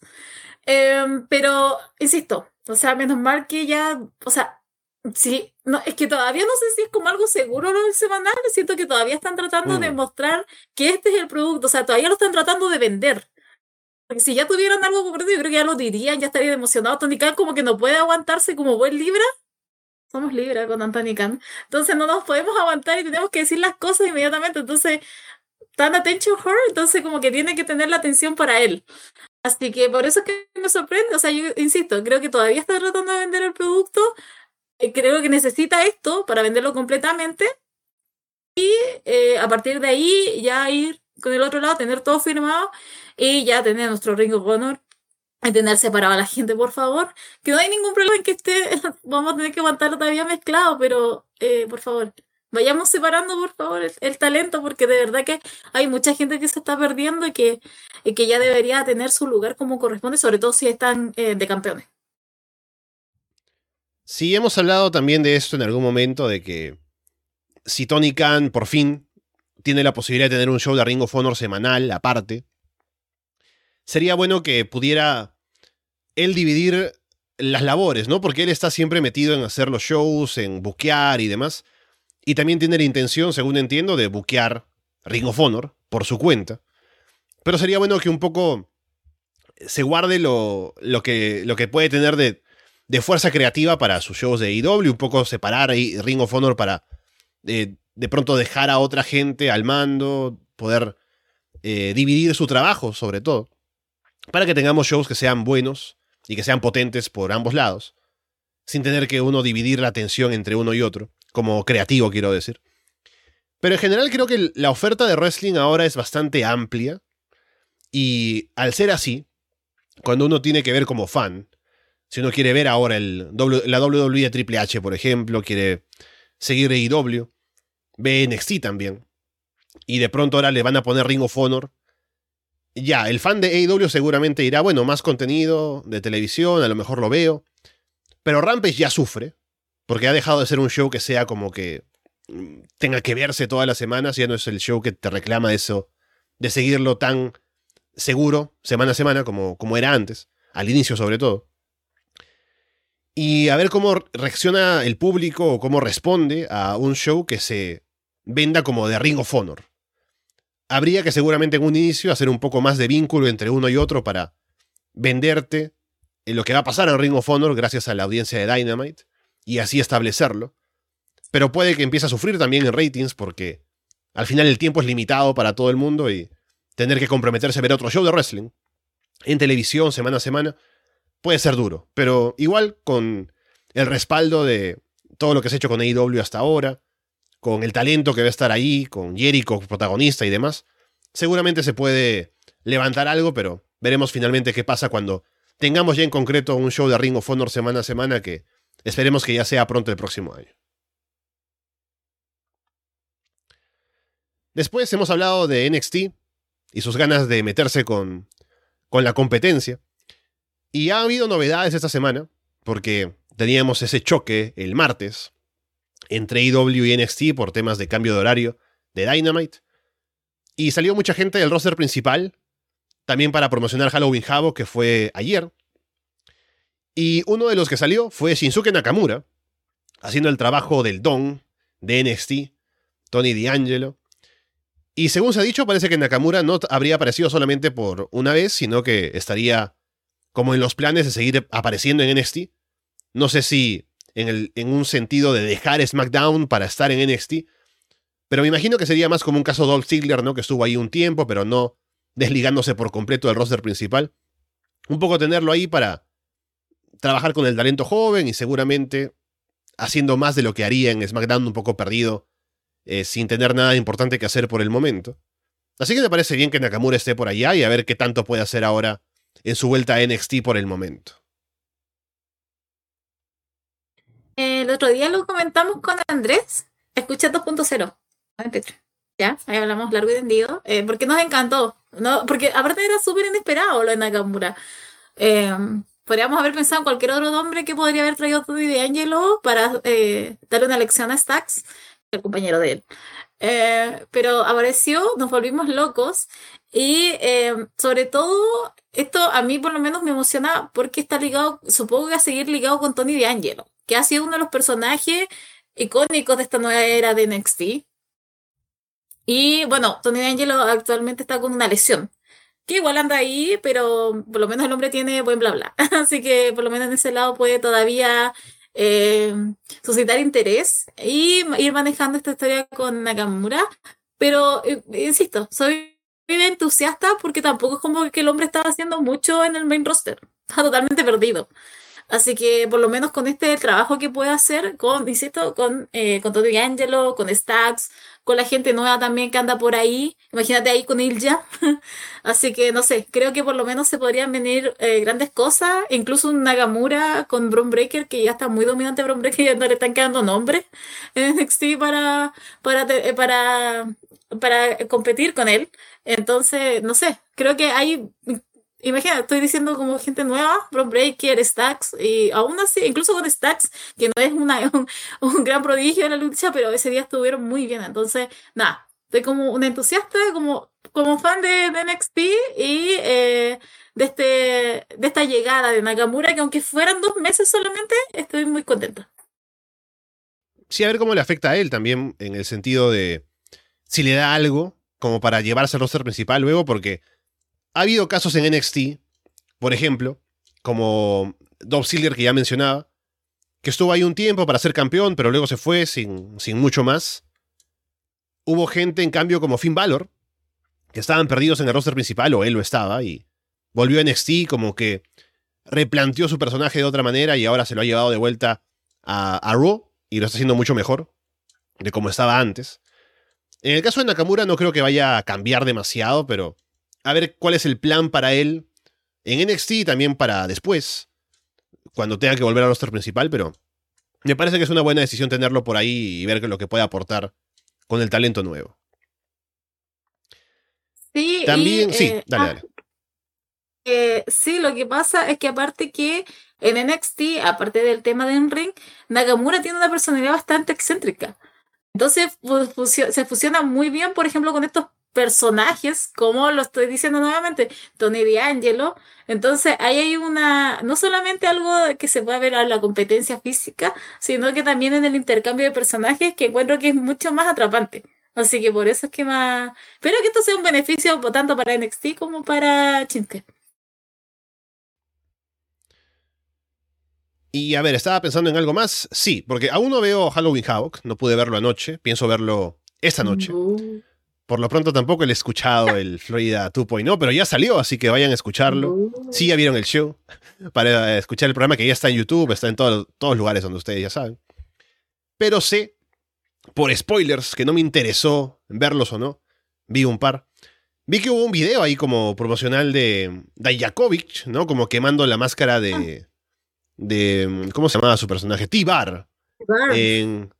Em, pero, insisto, o sea, menos mal que ya, o sea, sí, no, es que todavía no sé si es como algo seguro lo del semanal, siento que todavía están tratando de mm. mostrar que este es el producto, o sea, todavía lo están tratando de vender. Porque si ya tuvieran algo concreto, yo creo que ya lo dirían, ya estarían emocionados. Tony Khan como que no puede aguantarse como buen Libra, somos libres con Anthony Khan. Entonces no nos podemos aguantar y tenemos que decir las cosas inmediatamente. Entonces, tan attention her, entonces como que tiene que tener la atención para él. Así que por eso es que me sorprende. O sea, yo insisto, creo que todavía está tratando de vender el producto. Eh, creo que necesita esto para venderlo completamente. Y eh, a partir de ahí ya ir con el otro lado, tener todo firmado y ya tener nuestro Ring of Honor tener separado a la gente, por favor. Que no hay ningún problema en que esté, vamos a tener que aguantarlo todavía mezclado, pero eh, por favor, vayamos separando, por favor, el, talento, porque de verdad que hay mucha gente que se está perdiendo y que, que ya debería tener su lugar como corresponde, sobre todo si están eh, de campeones. Sí, hemos hablado también de esto en algún momento, de que si Tony Khan por fin tiene la posibilidad de tener un show de Ring of Honor semanal aparte, sería bueno que pudiera él dividir las labores, ¿no? Porque él está siempre metido en hacer los shows, en buquear y demás. Y también tiene la intención, según entiendo, de buquear Ring of Honor por su cuenta. Pero sería bueno que un poco se guarde lo, lo, que, lo que puede tener de, de, fuerza creativa para sus shows de IW, un poco separar ahí Ring of Honor para eh, de pronto dejar a otra gente al mando, poder eh, dividir su trabajo sobre todo, para que tengamos shows que sean buenos y que sean potentes por ambos lados, sin tener que uno dividir la atención entre uno y otro, como creativo quiero decir. Pero en general creo que la oferta de wrestling ahora es bastante amplia y al ser así, cuando uno tiene que ver como fan, si uno quiere ver ahora el, la WWE de Triple H, por ejemplo, quiere seguir AEW, ve NXT también, y de pronto ahora le van a poner Ring of Honor, ya, el fan de AEW seguramente dirá, bueno, más contenido de televisión, a lo mejor lo veo, pero Rampage ya sufre, porque ha dejado de ser un show que sea como que mm, tenga que verse todas las semanas, ya no es el show que te reclama eso, de seguirlo tan seguro semana a semana como, como era antes, al inicio sobre todo. Y a ver cómo reacciona el público o cómo responde a un show que se venda como de Ring of Honor. Habría que seguramente en un inicio hacer un poco más de vínculo entre uno y otro para venderte en lo que va a pasar en Ring of Honor gracias a la audiencia de Dynamite y así establecerlo. Pero puede que empiece a sufrir también en ratings porque al final el tiempo es limitado para todo el mundo y tener que comprometerse a ver otro show de wrestling en televisión semana a semana puede ser duro. Pero igual con el respaldo de todo lo que se ha hecho con AEW hasta ahora, con el talento que va a estar ahí, con Jericho protagonista y demás, seguramente se puede levantar algo, pero veremos finalmente qué pasa cuando tengamos ya en concreto un show de Ring of Honor semana a semana que esperemos que ya sea pronto el próximo año. Después hemos hablado de NXT y sus ganas de meterse con, con la competencia. Y ha habido novedades esta semana, porque teníamos ese choque el martes entre IW y NXT por temas de cambio de horario de Dynamite. Y salió mucha gente del roster principal, también para promocionar Halloween Havoc, que fue ayer. Y uno de los que salió fue Shinsuke Nakamura, haciendo el trabajo del Don de NXT, Tony D'Angelo. Y según se ha dicho, parece que Nakamura no habría aparecido solamente por una vez, sino que estaría como en los planes de seguir apareciendo en NXT. No sé si en, el, en un sentido de dejar SmackDown para estar en NXT, pero me imagino que sería más como un caso Dolph Ziggler, ¿no? Que estuvo ahí un tiempo, pero no desligándose por completo del roster principal. Un poco tenerlo ahí para trabajar con el talento joven y seguramente haciendo más de lo que haría en SmackDown un poco perdido eh, sin tener nada importante que hacer por el momento. Así que me parece bien que Nakamura esté por allá y a ver qué tanto puede hacer ahora en su vuelta a NXT por el momento. El otro día lo comentamos con Andrés, escucha 2.0, ya, ahí hablamos largo y tendido, eh, porque nos encantó, ¿no? porque aparte era súper inesperado lo de Nakamura. Eh, podríamos haber pensado en cualquier otro nombre que podría haber traído Tony de Angelo para darle una lección a Stacks el compañero de él. Eh, pero apareció, nos volvimos locos y eh, sobre todo esto a mí por lo menos me emociona porque está ligado, supongo que va a seguir ligado con Tony D'Angelo, que ha sido uno de los personajes icónicos de esta nueva era de NXT. Y bueno, Tony D'Angelo actualmente está con una lesión, que igual anda ahí, pero por lo menos el hombre tiene buen bla bla. Así que por lo menos en ese lado puede todavía eh, suscitar interés y ir manejando esta historia con Nakamura. Pero, eh, insisto, soy entusiasta porque tampoco es como que el hombre estaba haciendo mucho en el main roster. Está totalmente perdido. Así que por lo menos con este trabajo que puede hacer, con, insisto, con, eh, con Tony Angelo, con Stacks, con la gente nueva también que anda por ahí. Imagínate ahí con Ilja. Así que no sé, creo que por lo menos se podrían venir eh, grandes cosas. Incluso un Nagamura con Bron Breaker, que ya está muy dominante Bron Breaker, ya no le están quedando nombres en NXT para, para, eh, para, para competir con él. Entonces, no sé, creo que hay Imagina, estoy diciendo como gente nueva, Bron Breaker, Stacks, y aún así, incluso con Stacks, que no es una, un, gran prodigio en la lucha, pero ese día estuvieron muy bien. Entonces, nada, estoy como un entusiasta, como, como fan de, NXT y eh, de, este, de esta llegada de Nakamura, que aunque fueran dos meses solamente, estoy muy contenta. Sí, a ver cómo le afecta a él también, en el sentido de si le da algo como para llevarse al roster principal luego, porque ha habido casos en NXT, por ejemplo, como Dolph Ziggler que ya mencionaba, que estuvo ahí un tiempo para ser campeón, pero luego se fue sin, sin mucho más. Hubo gente, en cambio, como Finn Balor, que estaban perdidos en el roster principal, o él lo estaba, y volvió a NXT como que replanteó su personaje de otra manera y ahora se lo ha llevado de vuelta a, a Raw y lo está haciendo mucho mejor de como estaba antes. En el caso de Nakamura no creo que vaya a cambiar demasiado, pero a ver cuál es el plan para él en NXT y también para después, cuando tenga que volver al roster principal, pero me parece que es una buena decisión tenerlo por ahí y ver lo que puede aportar con el talento nuevo. Sí, también, sí, eh, dale, ah, dale. Eh, sí, lo que pasa es que aparte que en NXT, aparte del tema de Ring, Nakamura tiene una personalidad bastante excéntrica. Entonces se fusiona muy bien, por ejemplo, con estos personajes, como lo estoy diciendo nuevamente, Tony D'Angelo. Entonces, ahí hay una, no solamente algo que se puede ver a la competencia física, sino que también en el intercambio de personajes que encuentro que es mucho más atrapante. Así que por eso es que más... Espero que esto sea un beneficio tanto para NXT como para Chinke. Y a ver, estaba pensando en algo más. Sí, porque aún no veo Halloween Havoc, no pude verlo anoche, pienso verlo esta noche. Por lo pronto tampoco le he escuchado el Florida 2.0, pero ya salió, así que vayan a escucharlo. Sí, ya vieron el show. Para escuchar el programa que ya está en YouTube, está en todos los lugares donde ustedes ya saben. Pero sé, por spoilers, que no me interesó verlos o no. Vi un par. Vi que hubo un video ahí como promocional de Dayakovic, ¿no? Como quemando la máscara de. De ¿Cómo se llamaba su personaje? T-Bar. En,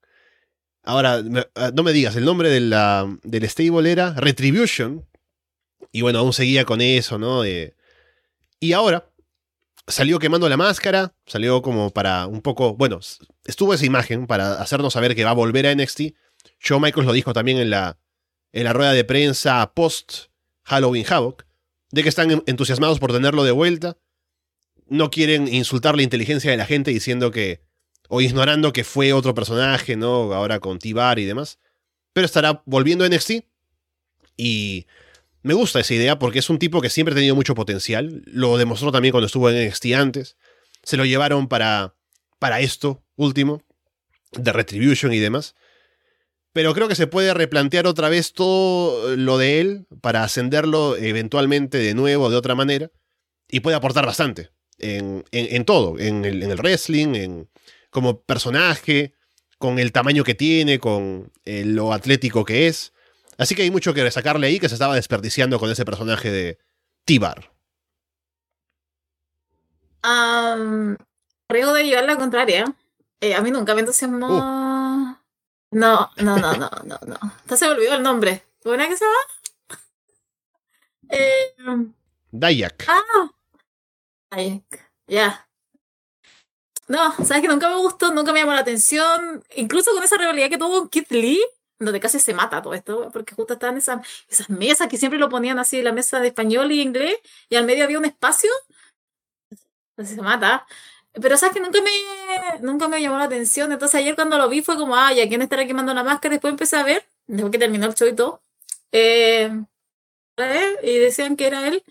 Ahora, ah, no me digas, el nombre de la, del stable era Retribution. Y bueno, aún seguía con eso, ¿no? y ahora salió quemando la máscara, salió como para un poco, bueno, estuvo esa imagen para hacernos saber que va a volver a NXT. Shawn Michaels lo dijo también en la, en la rueda de prensa post Halloween Havoc, de que están entusiasmados por tenerlo de vuelta. No quieren insultar la inteligencia de la gente diciendo que o ignorando que fue otro personaje, ¿no? Ahora con T-Bar y demás. Pero estará volviendo a NXT. Y me gusta esa idea porque es un tipo que siempre ha tenido mucho potencial. Lo demostró también cuando estuvo en NXT antes. Se lo llevaron para, para esto último, de Retribution y demás. Pero creo que se puede replantear otra vez todo lo de él para ascenderlo eventualmente de nuevo de otra manera. Y puede aportar bastante en, en, todo, en el, en el wrestling, en, como personaje, con el tamaño que tiene, con eh, lo atlético que es. Así que hay mucho que sacarle ahí que se estaba desperdiciando con ese personaje de Tibar. Um, de llevar la contraria. Eh, a mí nunca me entusiasmó. Uh. No, no, no, no, no, no. Entonces se me olvidó el nombre. ¿Cómo era que se? Eh, Dayak. Ah, Ya. No, sabes que nunca me gustó, nunca me llamó la atención. Incluso con esa rivalidad que tuvo con Kid Lee, donde casi se mata todo esto, porque justo estaban esas, esas mesas que siempre lo ponían así, la mesa de español y inglés, y al medio había un espacio. Se mata. Pero sabes que nunca me, nunca me llamó la atención. Entonces ayer cuando lo vi fue como, ay, ¿a quién estará quemando la máscara? Después empecé a ver, después que terminó el show y todo. Eh, y decían que era él.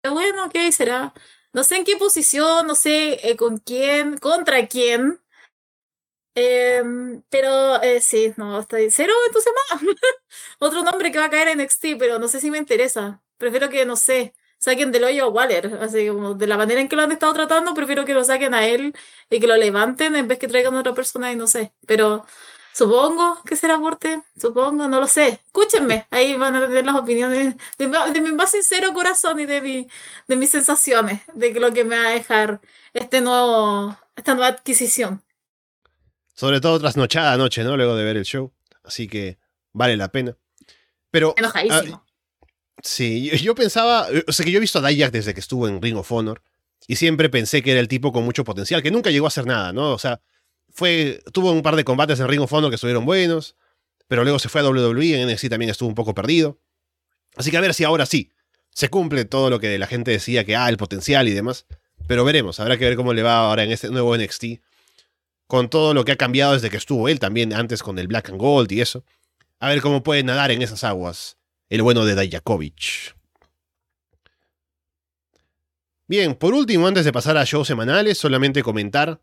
Pero bueno, ok, será. No sé en qué posición, no sé eh, con quién, contra quién. Em, pero eh, sí, no, estoy cero entusiasmada. Otro nombre que va a caer en NXT, pero no sé si me interesa. Prefiero que, no sé, saquen del hoyo a Waller. Así como de la manera en que lo han estado tratando, prefiero que lo saquen a él y que lo levanten en vez que traigan a otra persona y no sé. Pero Supongo que será aporte, supongo, no lo sé. Escúchenme, ahí van a tener las opiniones de, mi más sincero corazón y de, mi, de mis sensaciones, de lo que me va a dejar este nuevo, esta nueva adquisición. Sobre todo trasnochada anoche, ¿no? Luego de ver el show. Así que vale la pena. Pero. Enojadísimo. Sí, yo, yo pensaba, o sea que yo he visto a Dijak desde que estuvo en Ring of Honor y siempre pensé que era el tipo con mucho potencial, que nunca llegó a hacer nada, ¿no? O sea, fue, tuvo un par de combates en Ring of que estuvieron buenos, pero luego se fue a WWE, en NXT también estuvo un poco perdido. Así que a ver si ahora sí se cumple todo lo que la gente decía que, ah, el potencial y demás. Pero veremos, habrá que ver cómo le va ahora en este nuevo NXT, con todo lo que ha cambiado desde que estuvo él también, antes con el Black and Gold y eso. A ver cómo puede nadar en esas aguas el bueno de Dajakovic. Bien, por último, antes de pasar a shows semanales, solamente comentar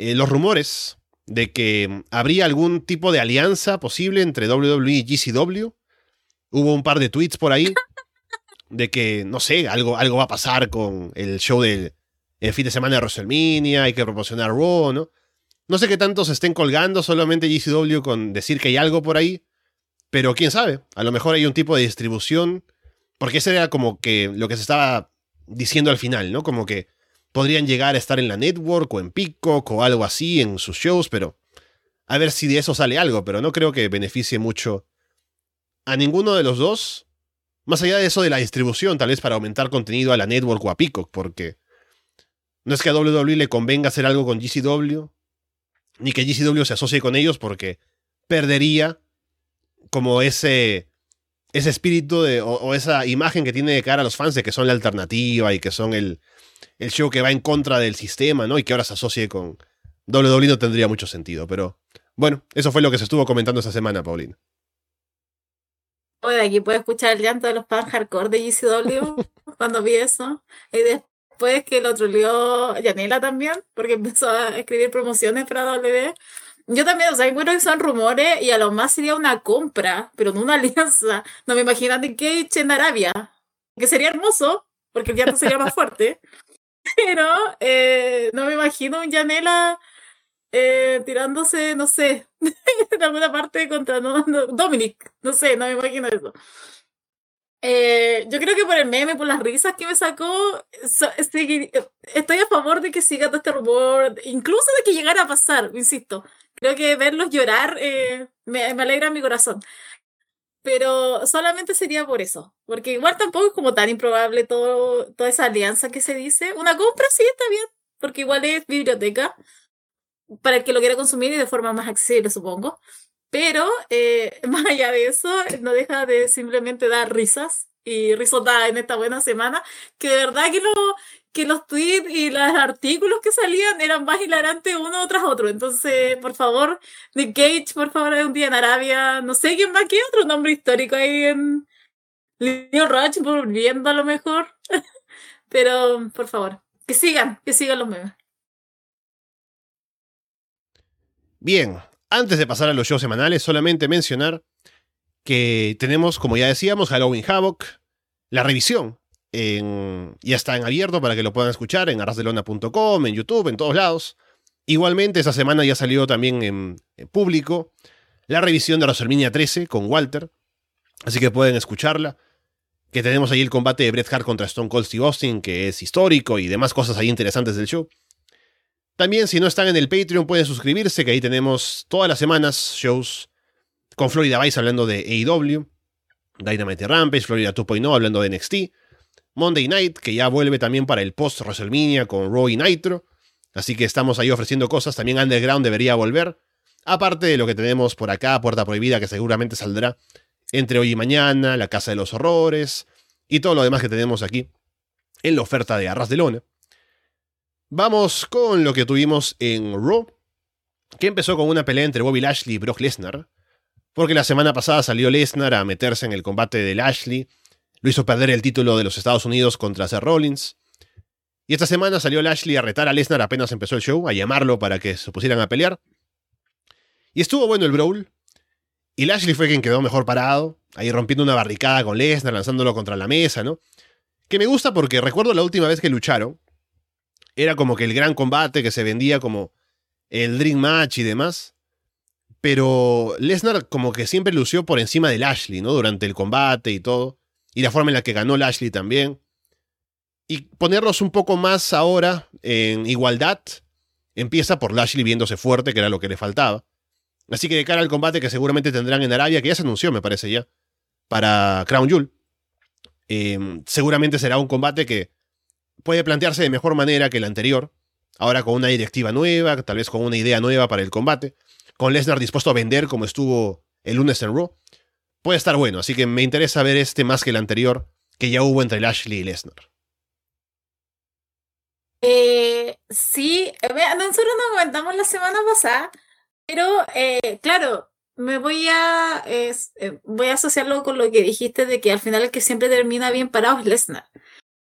eh, los rumores de que habría algún tipo de alianza posible entre WWE y GCW. Hubo un par de tweets por ahí de que, no sé, algo, algo va a pasar con el show del el fin de semana de WrestleMania, hay que proporcionar Raw, ¿no? No sé qué tanto se estén colgando solamente GCW con decir que hay algo por ahí, pero quién sabe, a lo mejor hay un tipo de distribución, porque ese era como que lo que se estaba diciendo al final, ¿no? Como que podrían llegar a estar en la network o en Peacock o algo así en sus shows, pero a ver si de eso sale algo, pero no creo que beneficie mucho a ninguno de los dos, más allá de eso de la distribución, tal vez para aumentar contenido a la network o a Peacock, porque no es que a WWE le convenga hacer algo con GCW, ni que GCW se asocie con ellos, porque perdería como ese, ese espíritu de, o, o esa imagen que tiene de cara a los fans de que son la alternativa y que son el, el show que va en contra del sistema, ¿no? Y que ahora se asocie con WWE no tendría mucho sentido, pero bueno, eso fue lo que se estuvo comentando esta semana, Paulina. Oye, aquí puedes escuchar el llanto de los fans hardcore de GCW cuando vi eso. Y después que lo troleó Yanela también, porque empezó a escribir promociones para W. Yo también, o sea, bueno, que son rumores y a lo más sería una compra, pero no una alianza. No me imagino Nick Cage en Arabia, que sería hermoso, porque el llanto sería más fuerte. Pero eh, no me imagino un Yanela eh, tirándose, no sé, en alguna parte contra no, Dominic. No sé, no me imagino eso. Eh, yo creo que por el meme, por las risas que me sacó, seguir- estoy a favor de que siga todo este rumor, incluso de que llegara a pasar, insisto. Creo que verlos llorar eh, me alegra mi corazón. Pero solamente sería por eso, porque igual tampoco es como tan improbable todo, toda esa alianza que se dice. Una compra sí está bien, porque igual es biblioteca para el que lo quiera consumir y de forma más accesible, supongo. Pero eh, más allá de eso, no deja de simplemente dar risas y risotadas en esta buena semana, que de verdad que, lo, que los tweets y los artículos que salían eran más hilarantes uno tras otro. Entonces, por favor, Nick Cage, por favor, un día en Arabia, no sé quién más, qué otro nombre histórico ahí en Leo Rush, volviendo a lo mejor. Pero, por favor, que sigan, que sigan los memes. Bien, antes de pasar a los shows semanales, solamente mencionar que tenemos, como ya decíamos, Halloween Havoc, la revisión. Ya está en abierto para que lo puedan escuchar en arrasdelona.com, en YouTube, en todos lados. Igualmente, esa semana ya salió también en, en público la revisión de WrestleMania 13 con Walter. Así que pueden escucharla. Que tenemos ahí el combate de Bret Hart contra Stone Cold Steve Austin, que es histórico y demás cosas ahí interesantes del show. También, si no están en el Patreon, pueden suscribirse, que ahí tenemos todas las semanas shows con Florida Vice hablando de AEW, Dynamite Rampage, Florida 2.0 hablando de NXT, Monday Night, que ya vuelve también para el post WrestleMania con Raw y Nitro. Así que estamos ahí ofreciendo cosas. También Underground debería volver. Aparte de lo que tenemos por acá, Puerta Prohibida, que seguramente saldrá entre hoy y mañana, La Casa de los Horrores y todo lo demás que tenemos aquí en la oferta de Arras de Lona. Vamos con lo que tuvimos en Raw, que empezó con una pelea entre Bobby Lashley y Brock Lesnar, porque la semana pasada salió Lesnar a meterse en el combate de Lashley, lo hizo perder el título de los Estados Unidos contra Seth Rollins, y esta semana salió Lashley a retar a Lesnar apenas empezó el show, a llamarlo para que se pusieran a pelear, y estuvo bueno el brawl, y Lashley fue quien quedó mejor parado, ahí rompiendo una barricada con Lesnar, lanzándolo contra la mesa, ¿no? Que me gusta porque recuerdo la última vez que lucharon, era como que el gran combate que se vendía como el Dream Match y demás. Pero Lesnar como que siempre lució por encima de Lashley, ¿no? Durante el combate y todo. Y la forma en la que ganó Lashley también. Y ponerlos un poco más ahora en igualdad empieza por Lashley viéndose fuerte, que era lo que le faltaba. Así que de cara al combate que seguramente tendrán en Arabia, que ya se anunció, me parece ya, para Crown Jewel. Em, seguramente será un combate que puede plantearse de mejor manera que el anterior. Ahora con una directiva nueva, tal vez con una idea nueva para el combate. Con Lesnar dispuesto a vender como estuvo el lunes en Raw. Puede estar bueno, así que me interesa ver este más que el anterior que ya hubo entre Lashley y Lesnar. Eh, sí, nosotros nos comentamos la semana pasada, pero eh, claro, me voy a eh, voy a asociarlo con lo que dijiste de que al final el que siempre termina bien parado es Lesnar.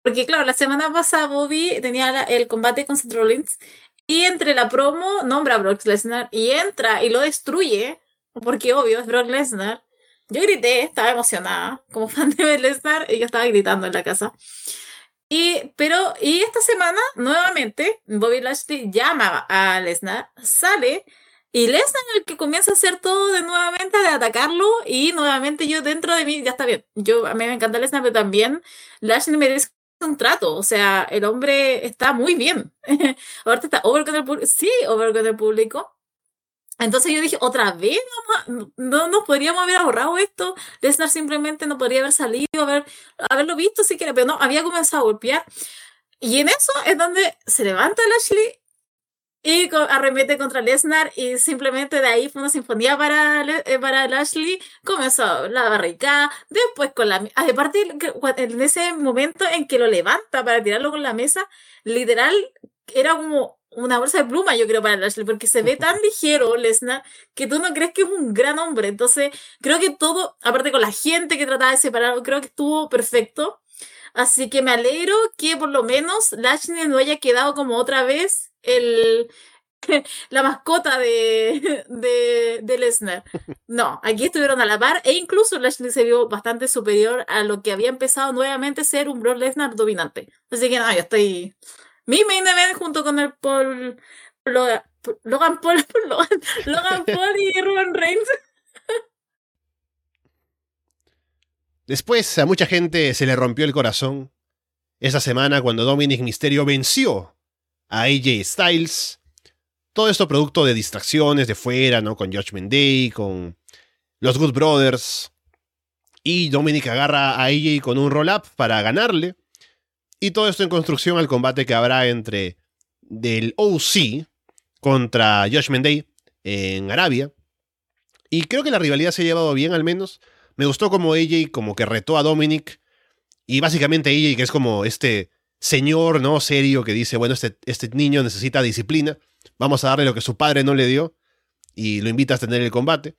Porque claro, la semana pasada Bobby tenía el combate con Seth Rollins y entre la promo nombra a Brock Lesnar y entra y lo destruye, porque obvio es Brock Lesnar. Yo grité, estaba emocionada, como fan de Lesnar, y yo estaba gritando en la casa. Y, pero, y esta semana, nuevamente, Bobby Lashley llama a Lesnar, sale, y Lesnar el que comienza a hacer todo de nuevamente, de atacarlo, y nuevamente yo dentro de mí, ya está bien, yo, a mí me encanta Lesnar, pero también Lashley merece un trato, o sea, el hombre está muy bien. Ahorita está over con público, sí, over con el público. Entonces yo dije, otra vez, no, no nos podríamos haber ahorrado esto. Lesnar simplemente no podría haber salido, haber, haberlo visto siquiera, pero no, había comenzado a golpear. Y en eso es donde se levanta Lashley y arremete contra Lesnar y simplemente de ahí fue una sinfonía para, eh, para Lashley, comenzó la barricada, después con la... Aparte, en ese momento en que lo levanta para tirarlo con la mesa, literal, era como una bolsa de pluma, yo creo, para Lashley, porque se ve tan ligero Lesnar que tú no crees que es un gran hombre. Entonces, creo que todo, aparte con la gente que trataba de separarlo, creo que estuvo perfecto. Así que me alegro que por lo menos Lashley no haya quedado como otra vez el, la mascota de, de, de Lesnar. No, aquí estuvieron a la par e incluso Lashley se vio bastante superior a lo que había empezado nuevamente a ser un Brock Lesnar dominante. Así que no, yo estoy mi main event junto con el Paul. Logan, Paul, Logan, Paul y Roman Reigns. Después a mucha gente se le rompió el corazón esa semana cuando Dominic Mysterio venció a AJ Styles. Todo esto producto de distracciones de fuera, ¿no? Con Judgment Day, con los Good Brothers. Y Dominic agarra a AJ con un roll-up para ganarle. Y todo esto en construcción al combate que habrá entre del OC contra Judgment Day en Arabia. Y creo que la rivalidad se ha llevado bien al menos. Me gustó como AJ como que retó a Dominic. Y básicamente AJ que es como este señor, ¿no? Serio que dice, bueno, este, este niño necesita disciplina. Vamos a darle lo que su padre no le dio. Y lo invita a tener el combate.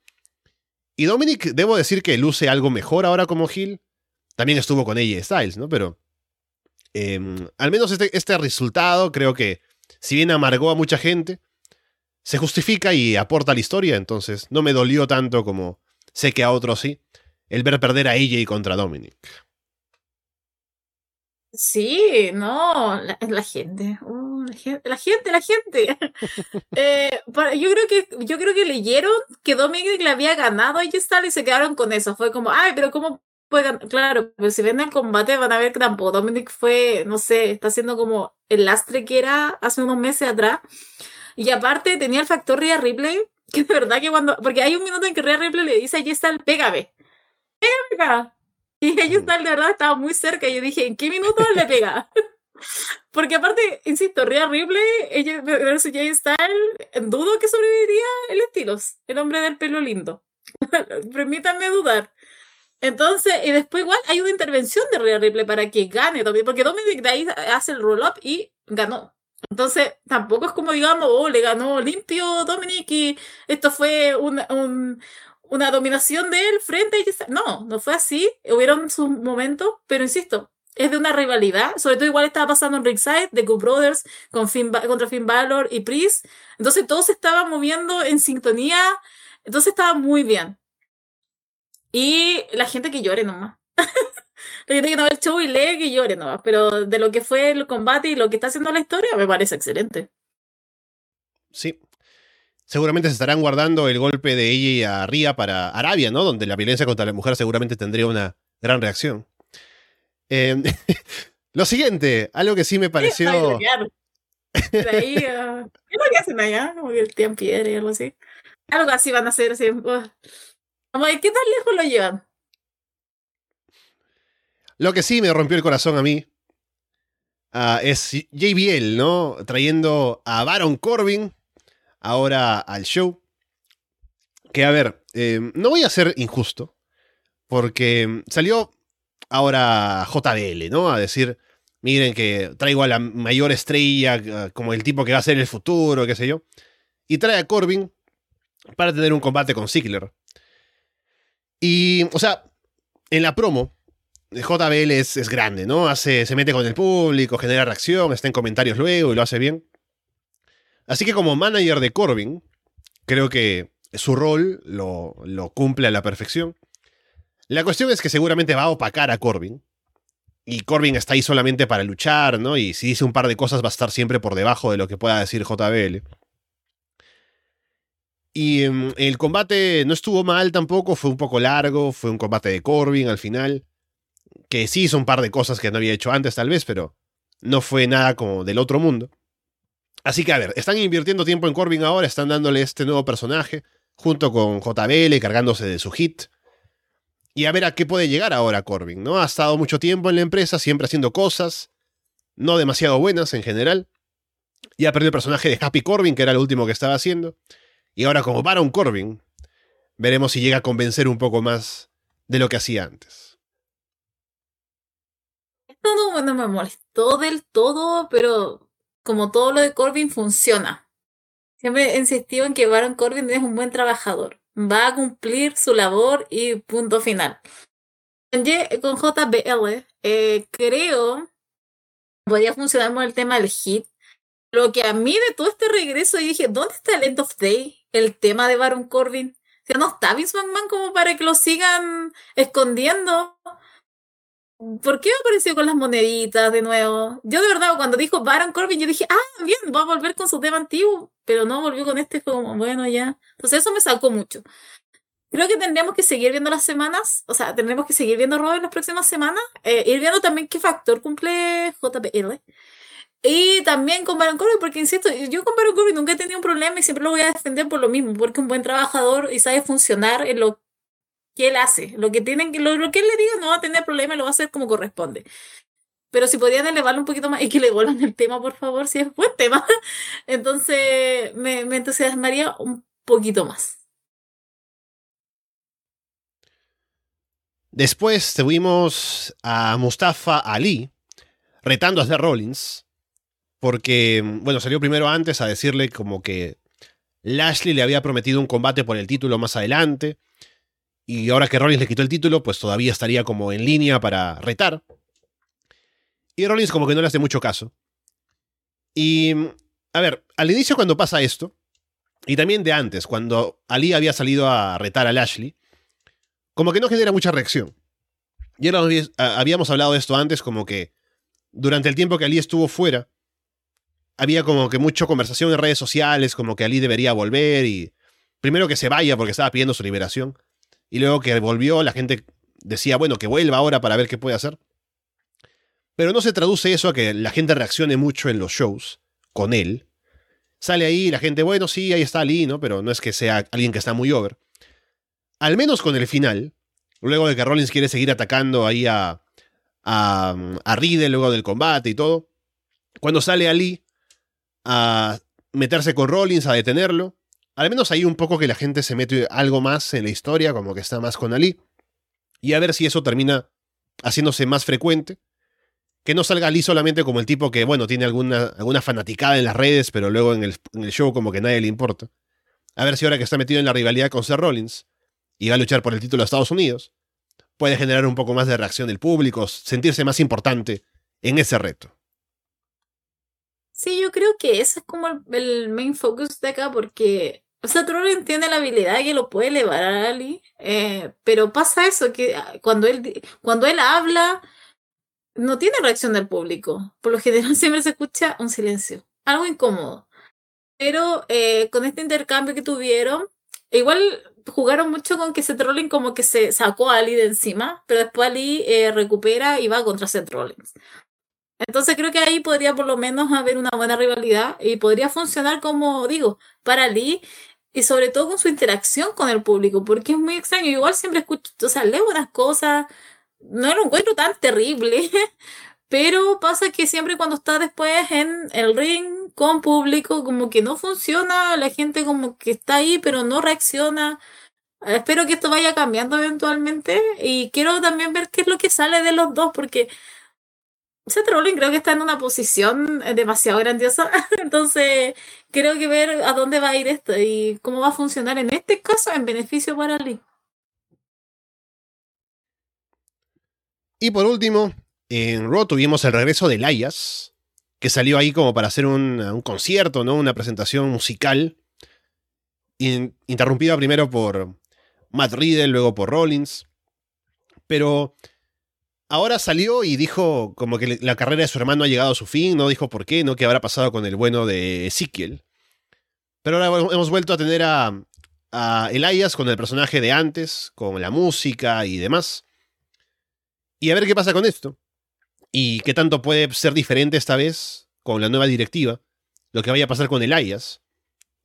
Y Dominic, debo decir que luce algo mejor ahora como Hill. También estuvo con AJ Styles, ¿no? Pero Em, al menos este, este resultado creo que, si bien amargó a mucha gente, se justifica y aporta a la historia, entonces no me dolió tanto como sé que a otros sí, el ver perder a AJ contra Dominic. Sí, no, la, gente, uh, la gente, la gente, la gente. Eh, yo creo que, yo creo que leyeron que Dominic le había ganado a Styles y se quedaron con eso. Fue como, ay, pero cómo pues, claro, pero si ven el combate van a ver que tampoco Dominic fue, no sé, está haciendo como el lastre que era hace unos meses atrás. Y aparte tenía el factor Rhea Ripley, que de verdad que cuando, porque hay un minuto en que Rhea Ripley le dice, está el pégame, pégame Y ella de verdad estaba muy cerca y yo dije, ¿en qué minuto le pega? Porque aparte, insisto, Rhea Ripley, ella, versus Jay en dudo que sobreviviría el estilos, el hombre del pelo lindo. Permítanme dudar. Entonces, y después igual hay una intervención de Rhea Ripley para que gane también, porque Dominic ahí hace el roll-up y ganó. Entonces, tampoco es como digamos, oh, le ganó limpio Dominic y esto fue una, una dominación de él frente a No, no fue así. Hubieron sus momentos, pero insisto, es de una rivalidad. Sobre todo igual estaba pasando en Ringside, de Good Brothers, con Finn, contra Finn Balor y Priest. Entonces todos estaban moviendo en sintonía. Entonces estaba muy bien. Y la gente que llore nomás. la gente que no ve el show y lee que llore nomás. Pero de lo que fue el combate y lo que está haciendo la historia, me parece excelente. Sí. Seguramente se estarán guardando el golpe de ella y a Ria para Arabia, ¿no? Donde la violencia contra la mujer seguramente tendría una gran reacción. Em, lo siguiente, algo que sí me pareció. ahí, uh, ¿Qué es lo que hacen allá? Como que tiran piedra y algo así. Algo así van a hacer. Así, uh. ¿Qué tan lejos lo llevan? Lo que sí me rompió el corazón a mí ah, es JBL, ¿no? Trayendo a Baron Corbin ahora al show. Que a ver, eh, no voy a ser injusto, porque salió ahora JBL, ¿no? A decir, miren que traigo a la mayor estrella, ah, como el tipo que va a ser el futuro, qué sé yo. Y trae a Corbin para tener un combate con Ziggler. Y, o sea, en la promo, JBL es, es, grande, ¿no? Hace, se mete con el público, genera reacción, está en comentarios luego y lo hace bien. Así que como manager de Corbin, creo que su rol lo, lo cumple a la perfección. La cuestión es que seguramente va a opacar a Corbin. Y Corbin está ahí solamente para luchar, ¿no? Y si dice un par de cosas va a estar siempre por debajo de lo que pueda decir JBL. Y em, el combate no estuvo mal tampoco, fue un poco largo, fue un combate de Corbin al final, que sí hizo un par de cosas que no había hecho antes tal vez, pero no fue nada como del otro mundo. Así que a ver, están invirtiendo tiempo en Corbin ahora, están dándole este nuevo personaje, junto con JBL, cargándose de su hit. Y a ver a qué puede llegar ahora Corbin, ¿no? Ha estado mucho tiempo en la empresa, siempre haciendo cosas, no demasiado buenas en general. Y ha perdido el personaje de Happy Corbin, que era el último que estaba haciendo. Y ahora como Baron Corbin, veremos si llega a convencer un poco más de lo que hacía antes. Esto no, me molestó del todo, pero como todo lo de Corbin funciona. Siempre he en que Baron Corbin es un buen trabajador. Va a cumplir su labor y punto final. Con JBL, eh, creo podría funcionar con el tema del hit. Lo que a mí de todo este regreso, yo dije, ¿dónde está el End of Day? El tema de Baron Corbin. Sea, no está Vince McMahon como para que lo sigan escondiendo. ¿Por qué apareció con las moneditas de nuevo? Yo de verdad, cuando dijo Baron Corbin, yo dije, ah, bien, va a volver con su tema antiguo, pero no volvió con este, como, bueno, ya. Entonces eso me sacó mucho. Creo que tendríamos que seguir viendo las semanas, o sea, tendremos que seguir viendo Raw en las próximas semanas, eh, ir viendo también qué factor cumple JPL. Y también con Baron Corbin, porque insisto, yo con Baron Corbin nunca he tenido un problema y siempre lo voy a defender por lo mismo, porque es un buen trabajador y sabe funcionar en lo que él hace. Lo que, tienen, lo, lo que él le diga no va a tener problema y lo va a hacer como corresponde. Pero si podrían elevarlo un poquito más y que le vuelvan el tema, por favor, si es buen tema, entonces me, me entusiasmaría un poquito más. Después tuvimos a Mustafa Ali retando a Seth Rollins porque, bueno, salió primero antes a decirle como que Lashley le había prometido un combate por el título más adelante, y ahora que Rollins le quitó el título, pues todavía estaría como en línea para retar. Y Rollins como que no le hace mucho caso. Y, a ver, al inicio cuando pasa esto, y también de antes, cuando Ali había salido a retar a Lashley, como que no genera mucha reacción. Ya habíamos hablado de esto antes, como que durante el tiempo que Ali estuvo fuera, había como que mucha conversación en redes sociales, como que Ali debería volver y primero que se vaya porque estaba pidiendo su liberación y luego que volvió la gente decía, bueno, que vuelva ahora para ver qué puede hacer. Pero no se traduce eso a que la gente reaccione mucho en los shows con él. Sale ahí la gente, bueno, sí, ahí está Ali, ¿no? Pero no es que sea alguien que está muy over. Al menos con el final, luego de que Rollins quiere seguir atacando ahí a, a, a Riddle luego del combate y todo. Cuando sale Ali, a meterse con Rollins, a detenerlo. Al menos ahí un poco que la gente se mete algo más en la historia, como que está más con Ali. Y a ver si eso termina haciéndose más frecuente. Que no salga Ali solamente como el tipo que, bueno, tiene alguna, alguna fanaticada en las redes, pero luego en el, en el show como que nadie le importa. A ver si ahora que está metido en la rivalidad con Seth Rollins y va a luchar por el título de Estados Unidos, puede generar un poco más de reacción del público, sentirse más importante en ese reto. Sí, yo creo que ese es como el, main focus de acá, porque, o sea, Trollin tiene la habilidad que lo puede elevar a Ali, eh, pero pasa eso, que ah, cuando él, cuando él habla, no tiene reacción del público. Por lo general siempre se escucha un silencio, algo incómodo. Pero eh, con este intercambio que tuvieron, igual jugaron mucho con que Rollins como que se sacó a Ali de encima, pero después Ali eh, recupera y va contra Seth Rollins. Entonces creo que ahí podría por lo menos haber una buena rivalidad y podría funcionar como digo, para Lee y sobre todo con su interacción con el público, porque es muy extraño. igual siempre escucho, o sea, leo buenas cosas, no lo encuentro tan terrible, pero pasa que siempre cuando está después en el ring con público, como que no funciona, la gente como que está ahí, pero no reacciona. Espero que esto vaya cambiando eventualmente y quiero también ver qué es lo que sale de los dos, porque Seth Rollins creo que está en una posición demasiado grandiosa, entonces creo que ver a dónde va a ir esto y cómo va a funcionar en este caso en beneficio para Lee. Y por último, en Raw tuvimos el regreso de Layas, que salió ahí como para hacer un, un concierto, ¿no? Una presentación musical, interrumpida primero por Matt Riddle, luego por Rollins. Pero ahora salió y dijo como que la carrera de su hermano ha llegado a su fin, no dijo por qué, no qué habrá pasado con el bueno de Ezekiel. Pero ahora hemos vuelto a tener a, a Elias con el personaje de antes, con la música y demás. Y a ver qué pasa con esto. Y qué tanto puede ser diferente esta vez con la nueva directiva. Lo que vaya a pasar con Elias.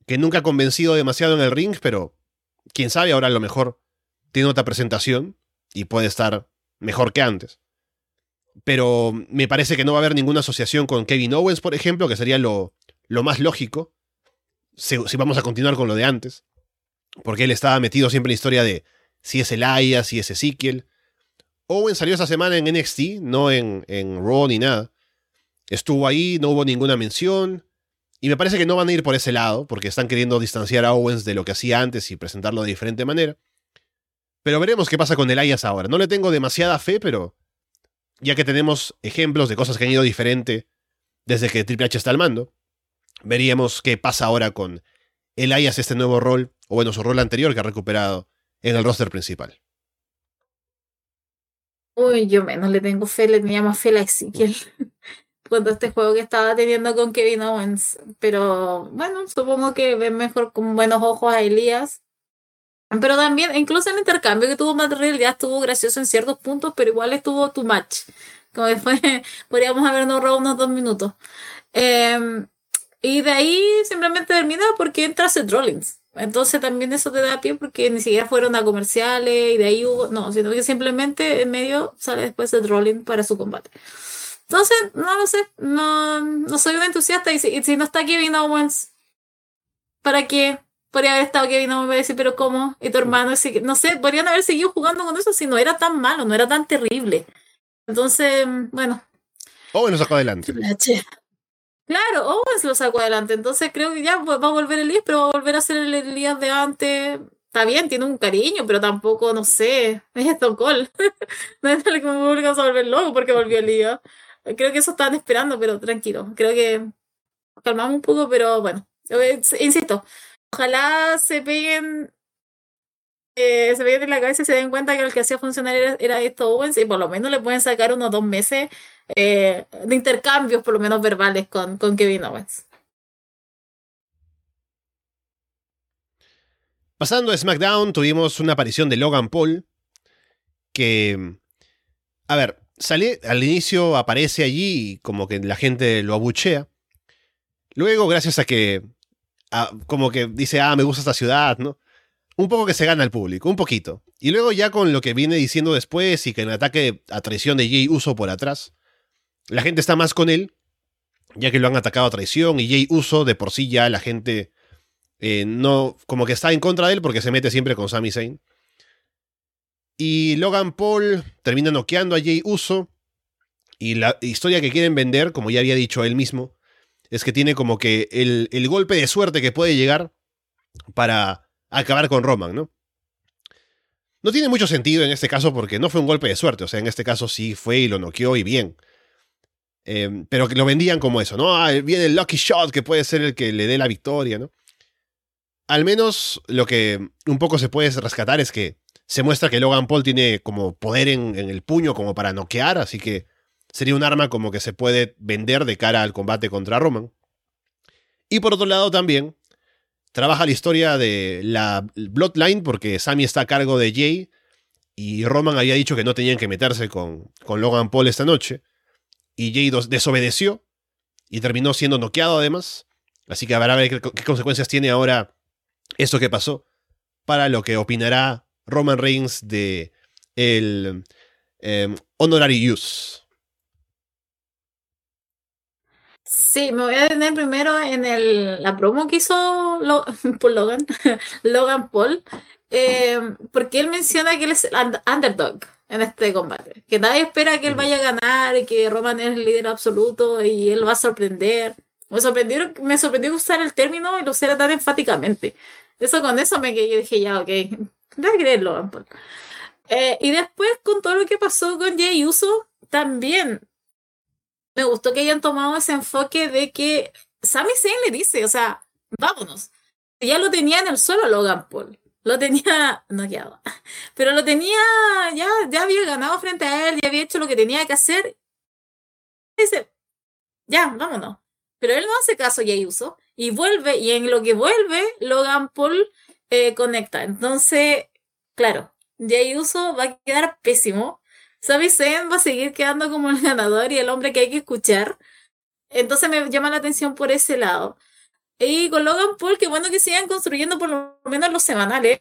Que nunca ha convencido demasiado en el ring, pero quién sabe, ahora a lo mejor tiene otra presentación y puede estar mejor que antes. Pero me parece que no va a haber ninguna asociación con Kevin Owens, por ejemplo, que sería lo, lo más lógico, si, vamos a continuar con lo de antes. Porque él estaba metido siempre en la historia de si es Elias, si es Ezekiel. Owen salió esa semana en NXT, no en, en Raw ni nada. Estuvo ahí, no hubo ninguna mención. Y me parece que no van a ir por ese lado, porque están queriendo distanciar a Owens de lo que hacía antes y presentarlo de diferente manera. Pero veremos qué pasa con Elias ahora. No le tengo demasiada fe, pero ya que tenemos ejemplos de cosas que han ido diferente desde que Triple H está al mando, veríamos qué pasa ahora con Elias este nuevo rol, o bueno, su rol anterior que ha recuperado en el roster principal. Uy, yo menos le tengo fe, le tenía más fe a Ezequiel cuando este juego que estaba teniendo con Kevin Owens. Pero bueno, supongo que ven mejor con buenos ojos a Elías. Pero también, incluso el intercambio que tuvo Matt ya estuvo gracioso en ciertos puntos, pero igual estuvo too much. Como después podríamos habernos robado unos dos minutos. Eh, y de ahí simplemente termina porque entra Seth Rollins. Entonces también eso te da pie porque ni siquiera fueron a comerciales y de ahí hubo, no, sino que simplemente en medio sale después Seth Rollins para su combate. Entonces, no lo sé, no, no soy un entusiasta y si, si no está Kevin Owens, ¿para qué? Podría haber estado Kevin Owens y decir, pero ¿cómo? Y tu hermano, no sé, podrían haber seguido jugando con eso si no era tan malo, no era tan terrible. Entonces, bueno. Owens lo sacó adelante. Claro, Owens lo sacó adelante, entonces creo que ya va a volver Elías, pero va a volver a ser el Elías de antes. Está bien, tiene un cariño, pero tampoco, no sé, es Stone Cold. no es como público a volver loco porque volvió Elías. Creo que eso estaban esperando, pero tranquilo. Creo que calmamos un poco, pero bueno. Insisto, ojalá se peguen. Eh, se peguen en la cabeza y se den cuenta que lo que hacía funcionar era, era esto Owens y por lo menos le pueden sacar unos dos meses eh, de intercambios, por lo menos verbales, con, con Kevin Owens. Pasando a SmackDown, tuvimos una aparición de Logan Paul, que, a ver, sale, al inicio aparece allí y como que la gente lo abuchea. Luego, gracias a que, como que dice, ah, me gusta esta ciudad, ¿no? Un poco que se gana el público, un poquito. Y luego ya con lo que viene diciendo después y que en el ataque a traición de Jay Uso por atrás, la gente está más con él, ya que lo han atacado a traición y Jay Uso de por sí ya la gente eh, no, como que está en contra de él porque se mete siempre con Sami Zayn. Y Logan Paul termina noqueando a Jay Uso. Y la historia que quieren vender, como ya había dicho él mismo, es que tiene como que el, el golpe de suerte que puede llegar para acabar con Roman, ¿no? No tiene mucho sentido en este caso porque no fue un golpe de suerte, o sea, en este caso sí fue y lo noqueó y bien. Em, pero que lo vendían como eso, ¿no? Ah, viene el lucky shot que puede ser el que le dé la victoria, ¿no? Al menos lo que un poco se puede rescatar es que se muestra que Logan Paul tiene como poder en, en el puño como para noquear, así que sería un arma como que se puede vender de cara al combate contra Roman. Y por otro lado también trabaja la historia de la Bloodline porque Sammy está a cargo de Jay y Roman había dicho que no tenían que meterse con, con Logan Paul esta noche y Jay desobedeció y terminó siendo noqueado además. Así que habrá ver qué, consecuencias tiene ahora esto que pasó para lo que opinará Roman Reigns de el eh, honorary use. Sí, me voy a detener primero en el, la promo que hizo por Logan, Logan Paul, eh, porque él menciona que él es el underdog en este combate, que nadie espera que él vaya a ganar y que Roman es el líder absoluto y él va a sorprender. Me sorprendió, me sorprendió usar el término y lo usara tan enfáticamente. Eso con eso me quedé, dije ya, ok, no creer Logan Paul. Eh, y después con todo lo que pasó con Jay Uso, también me gustó que hayan tomado ese enfoque de que Sami Zayn le dice, o sea, vámonos. Ya lo tenía en el solo Logan Paul. Lo tenía noqueado. Pero lo tenía, ya, ya había ganado frente a él, ya había hecho lo que tenía que hacer. Dice, ya, vámonos. Pero él no hace caso y uso. Y vuelve, y en lo que vuelve, Logan Paul eh, conecta. Entonces, claro, Jay Uso va a quedar pésimo Sami Zayn va a seguir quedando como el ganador y el hombre que hay que escuchar. Entonces me llama la atención por ese lado. Y con Logan Paul, que bueno que sigan construyendo por lo menos los semanales.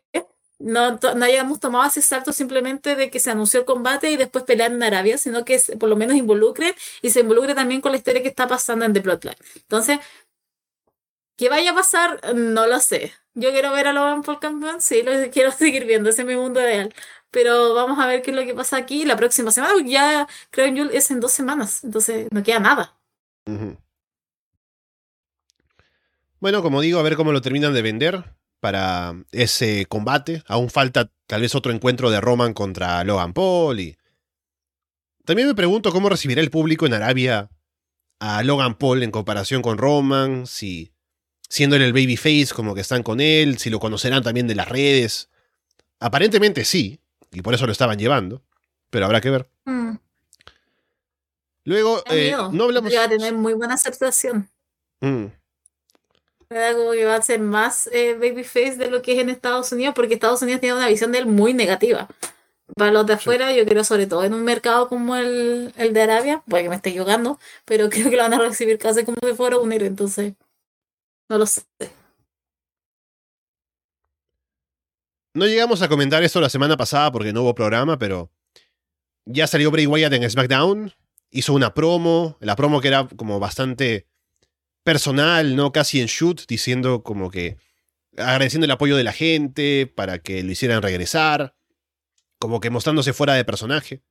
No, no hayamos tomado ese salto simplemente de que se anunció el combate y después pelear en Arabia, sino que por lo menos involucre y se involucre también con la historia que está pasando en The Bloodline. Entonces, ¿qué vaya a pasar? No lo sé. Yo quiero ver a Logan Paul campeón, sí, lo quiero seguir viendo, ese es mi mundo ideal pero vamos a ver qué es lo que pasa aquí la próxima semana, ya creo que es en dos semanas, entonces no queda nada. Bueno, como digo, a ver cómo lo terminan de vender para ese combate. Aún falta tal vez otro encuentro de Roman contra Logan Paul y... También me pregunto cómo recibirá el público en Arabia a Logan Paul en comparación con Roman, si siendo él el babyface como que están con él, si lo conocerán también de las redes. Aparentemente sí, y por eso lo estaban llevando, pero habrá que ver. Mm. Luego, eh, no hablamos. Va a tener muy buena aceptación. Mm. Como que va a ser más eh, babyface de lo que es en Estados Unidos, porque Estados Unidos tiene una visión de él muy negativa. Para los de afuera, yo creo, sobre todo en un mercado como el, el de Arabia, puede que me esté equivocando, pero creo que lo van a recibir casi como si fuera un héroe, entonces no lo sé. No llegamos a comentar esto la semana pasada porque no hubo programa, pero ya salió Bray Wyatt en SmackDown, hizo una promo, la promo que era como bastante personal, ¿no? Casi en shoot, diciendo como que agradeciendo el apoyo de la gente para que lo hicieran regresar, como que mostrándose fuera de personaje.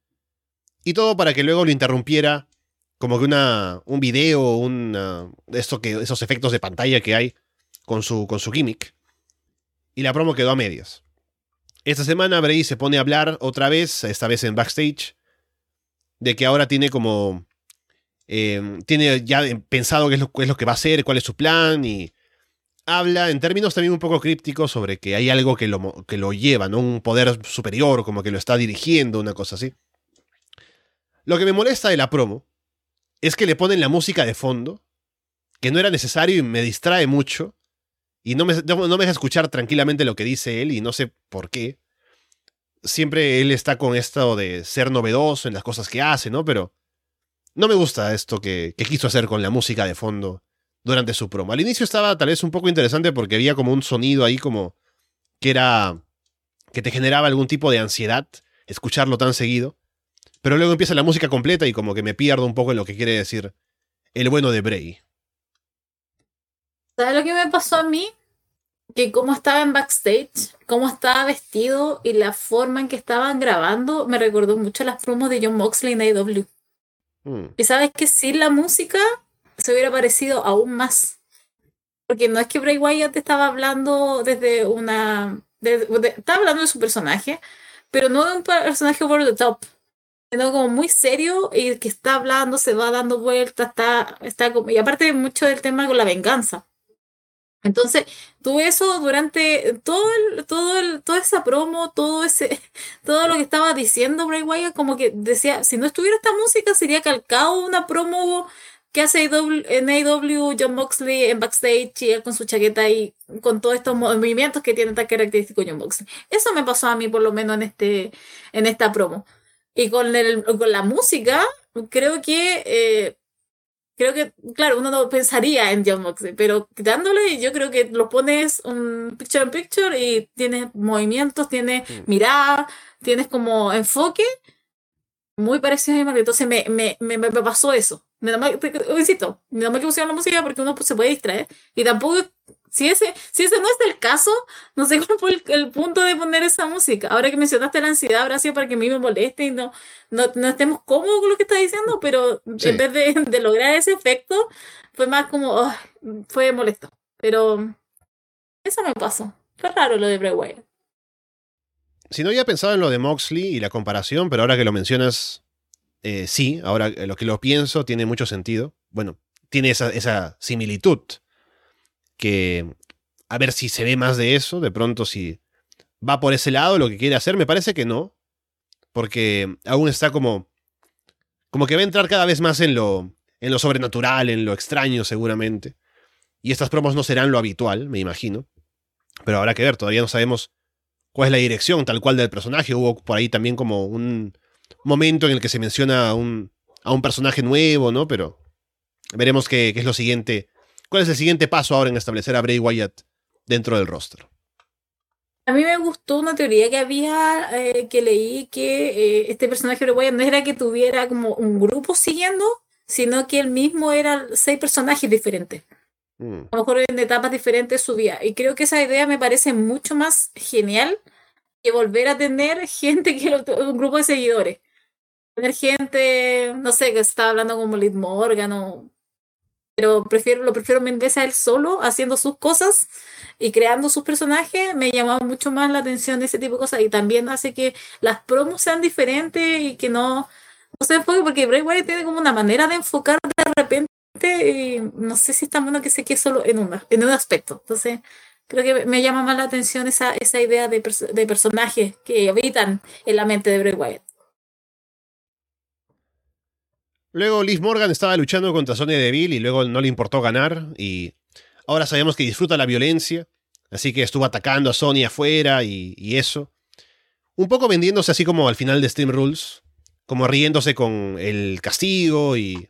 Y todo para que luego lo interrumpiera como que una, un video, un, esto que, esos efectos de pantalla que hay con su, con su gimmick. Y la promo quedó a medias. Esta semana Bray se pone a hablar otra vez, esta vez en backstage, de que ahora tiene como... Em, tiene ya pensado qué es, lo, que va a hacer, cuál es su plan y habla en términos también un poco crípticos sobre que hay algo que lo, que lo lleva, ¿no? Un poder superior, como que lo está dirigiendo, una cosa así. Lo que me molesta de la promo es que le ponen la música de fondo, que no era necesario y me distrae mucho. Y no me, no, me deja escuchar tranquilamente lo que dice él y no sé por qué. Siempre él está con esto de ser novedoso en las cosas que hace, ¿no? Pero no me gusta esto que, que quiso hacer con la música de fondo durante su promo. Al inicio estaba tal vez un poco interesante porque había como un sonido ahí como que era que te generaba algún tipo de ansiedad escucharlo tan seguido. Pero luego empieza la música completa y como que me pierdo un poco en lo que quiere decir el bueno de Bray. ¿Sabes lo que me pasó a mí? Que como estaba en backstage, cómo estaba vestido y la forma en que estaban grabando me recordó mucho las promos de John Moxley en AEW. Hmm. Y sabes que sin la música se hubiera parecido aún más. Porque no es que Bray Wyatt estaba hablando desde una. estaba hablando de su personaje, pero no de un personaje over the top. Sino como muy serio y que está hablando, se va dando vueltas, está, está y aparte mucho del tema con la venganza. Entonces, tuve eso durante todo el, todo el, toda esa promo, todo ese, todo lo que estaba diciendo Bray Wyatt, como que decía, si no estuviera esta música, sería calcado una promo que hace en AW John Moxley en backstage y él con su chaqueta y con todos estos movimientos que tiene tan característico John Moxley. Eso me pasó a mí por lo menos en este, en esta promo. Y con el, con la música, creo que eh, creo que, claro, uno no pensaría en John Moxley, pero quitándole, yo creo que lo pones un picture in picture y tienes movimientos, tienes mm. mirada, tienes como enfoque muy parecidos a mi madre. Entonces me, me, me, me pasó eso. Me da mal, insisto, me da mal que pusieron la música porque uno se puede distraer. Y tampoco, si ese, si ese no es el caso, no sé cuál fue el, punto de poner esa música. Ahora que mencionaste la ansiedad, habrá sido para que a mí me moleste y no, no, no estemos cómodos con lo que está diciendo, pero en vez de, de, lograr ese efecto, fue más como, oh, fue molesto. Pero eso me pasó. Fue raro lo de Bray Wyatt. Si no había pensado en lo de Moxley y la comparación, pero ahora que lo mencionas, eh, sí, ahora lo que lo pienso tiene mucho sentido. Bueno, tiene esa, esa similitud que a ver si se ve más de eso, de pronto si va por ese lado lo que quiere hacer, me parece que no, porque aún está como como que va a entrar cada vez más en lo en lo sobrenatural, en lo extraño seguramente. Y estas promos no serán lo habitual, me imagino. Pero habrá que ver, todavía no sabemos cuál es la dirección tal cual del personaje. Hubo por ahí también como un momento en el que se menciona a un, a un personaje nuevo, ¿no? Pero veremos qué, es lo siguiente. ¿Cuál es el siguiente paso ahora en establecer a Bray Wyatt dentro del roster? A mí me gustó una teoría que había, eh, que leí, que eh, este personaje de Wyatt no era que tuviera como un grupo siguiendo, sino que él mismo era seis personajes diferentes. Mm. A lo mejor en etapas diferentes su vida. Y creo que esa idea me parece mucho más genial que volver a tener gente que un grupo de seguidores. Tener gente, no sé, que está hablando como Liz Morgan o pero prefiero, lo prefiero mil veces a él solo, haciendo sus cosas y creando sus personajes, me llamaba mucho más la atención ese tipo de cosas y también hace que las promos sean diferentes y que no, no se enfoque, porque Bray Wyatt tiene como una manera de enfocar de repente y no sé si es tan bueno que se quede solo en, una, en un aspecto. Entonces, creo que me llama más la atención esa, esa idea de, de personajes que habitan en la mente de Bray Wyatt. Luego Liz Morgan estaba luchando contra Sonya Deville y luego no le importó ganar y ahora sabemos que disfruta la violencia, así que estuvo atacando a Sonya afuera y, eso. Un poco vendiéndose así como al final de Stream Rules, como riéndose con el castigo y,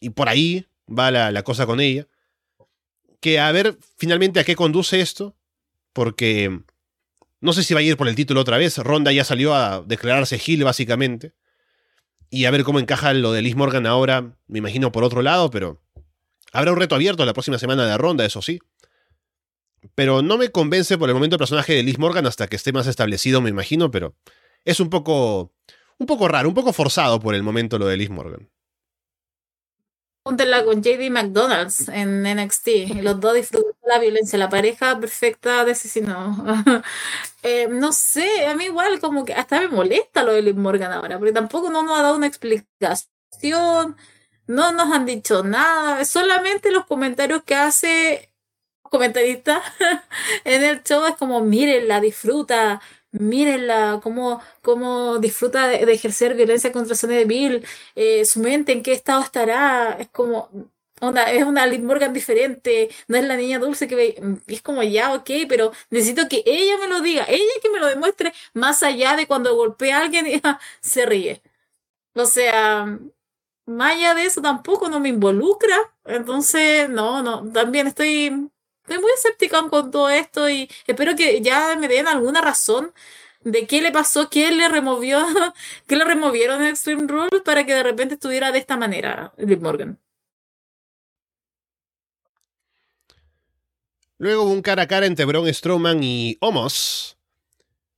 y por ahí va la, cosa con ella. Que a ver finalmente a qué conduce esto, porque no sé si va a ir por el título otra vez. Ronda ya salió a declararse Gil básicamente. Y a ver cómo encaja lo de Liz Morgan ahora, me imagino por otro lado, pero habrá un reto abierto la próxima semana de Ronda, eso sí. Pero no me convence por el momento el personaje de Liz Morgan hasta que esté más establecido, me imagino, pero es un poco un poco raro, un poco forzado por el momento lo de Liz Morgan. Con JD McDonald's en NXT. Los dos disfrutan la violencia, la pareja perfecta de asesino. eh, no sé, a mí igual como que hasta me molesta lo de Liz Morgan ahora, porque tampoco no nos ha dado una explicación, no nos han dicho nada, solamente los comentarios que hace comentarista en el show es como, la disfruta, mírenla, cómo, cómo disfruta de, ejercer violencia contra Sonia Deville, eh, su mente, en qué estado estará, es como, onda, es una Liz Morgan diferente, no es la niña dulce que ve, es como ya, ok, pero necesito que ella me lo diga, ella que me lo demuestre más allá de cuando golpea a alguien y se ríe. O sea, más allá de eso tampoco no me involucra, entonces, no, no, también estoy estoy muy escéptica con todo esto y espero que ya me den alguna razón de qué le pasó, qué le removió, qué le removieron en Extreme Rules para que de repente estuviera de esta manera Liv Morgan. Luego hubo un cara a cara entre Braun Strowman y Omos,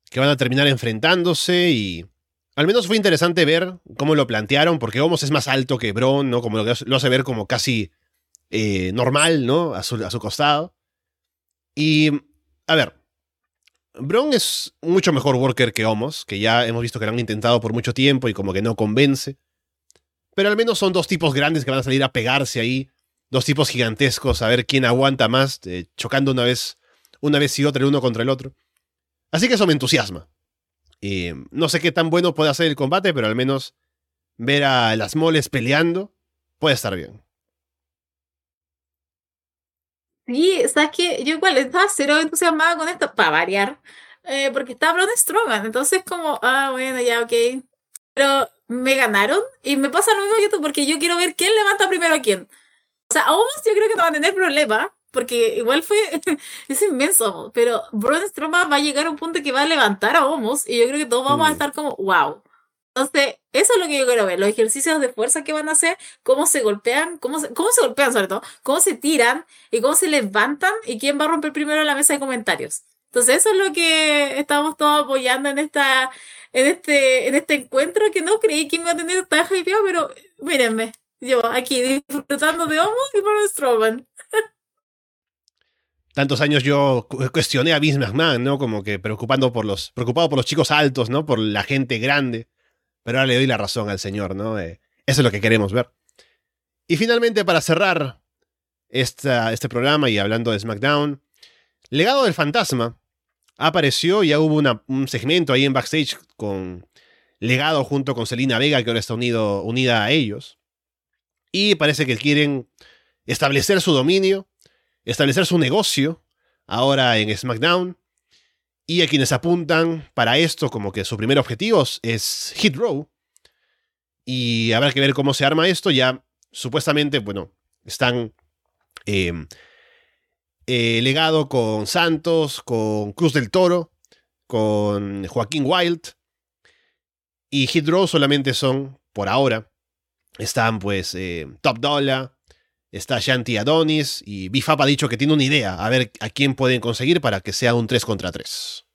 que van a terminar enfrentándose y al menos fue interesante ver cómo lo plantearon, porque Omos es más alto que Braun, ¿no? Como lo, hace ver como casi eh, normal, ¿no? A su, costado. Y, a ver, Braun es mucho mejor worker que Homos, que ya hemos visto que lo han intentado por mucho tiempo y como que no convence. Pero al menos son dos tipos grandes que van a salir a pegarse ahí. Dos tipos gigantescos, a ver quién aguanta más, eh, chocando una vez, una vez y otra el uno contra el otro. Así que eso me entusiasma. Y no sé qué tan bueno puede hacer el combate, pero al menos ver a las moles peleando puede estar bien. Sí, sabes que yo igual estaba cero entusiasmada con esto, para variar, eh, porque estaba Braun Strowman, entonces como, ah, bueno, ya, ok. Pero me ganaron y me pasa lo mismo que tú, porque yo quiero ver quién levanta primero a quién. O sea, aún yo creo que no va a tener problema, porque igual fue, es inmenso, pero Braun Strowman va a llegar a un punto que va a levantar a Homos y yo creo que todos vamos a mm. estar como, wow. Entonces, eso es lo que yo quiero ver, los ejercicios de fuerza que van a hacer, cómo se golpean, cómo se, cómo se golpean sobre todo, cómo se tiran y cómo se levantan y quién va a romper primero la mesa de comentarios. Entonces, eso es lo que estamos todos apoyando en esta, en este, en este encuentro que no creí que iba a tener tan hypeado, pero mírenme, yo aquí disfrutando de Homo y por Strowman. Tantos años yo cuestioné a Vince McMahon, ¿no? Como que preocupando por los, preocupado por los chicos altos, ¿no? Por la gente grande. Pero ahora le doy la razón al señor, ¿no? Eh, eso es lo que queremos ver. Y finalmente, para cerrar esta, este programa y hablando de SmackDown, Legado del Fantasma apareció, ya hubo un segmento ahí en backstage con Legado junto con Selina Vega, que ahora está unido, unida a ellos. Y parece que quieren establecer su dominio, establecer su negocio ahora en SmackDown. Y a quienes apuntan para esto como que su primer objetivo es Hit Row. Y habrá que ver cómo se arma esto. Ya supuestamente, bueno, están em, eh, legado con Santos, con Cruz del Toro, con Joaquín Wild. Y Hit Row solamente son, por ahora, están pues eh, Top Dollar, está Shanti Adonis y Bifap ha dicho que tiene una idea, a ver a quién pueden conseguir para que sea un 3 contra 3.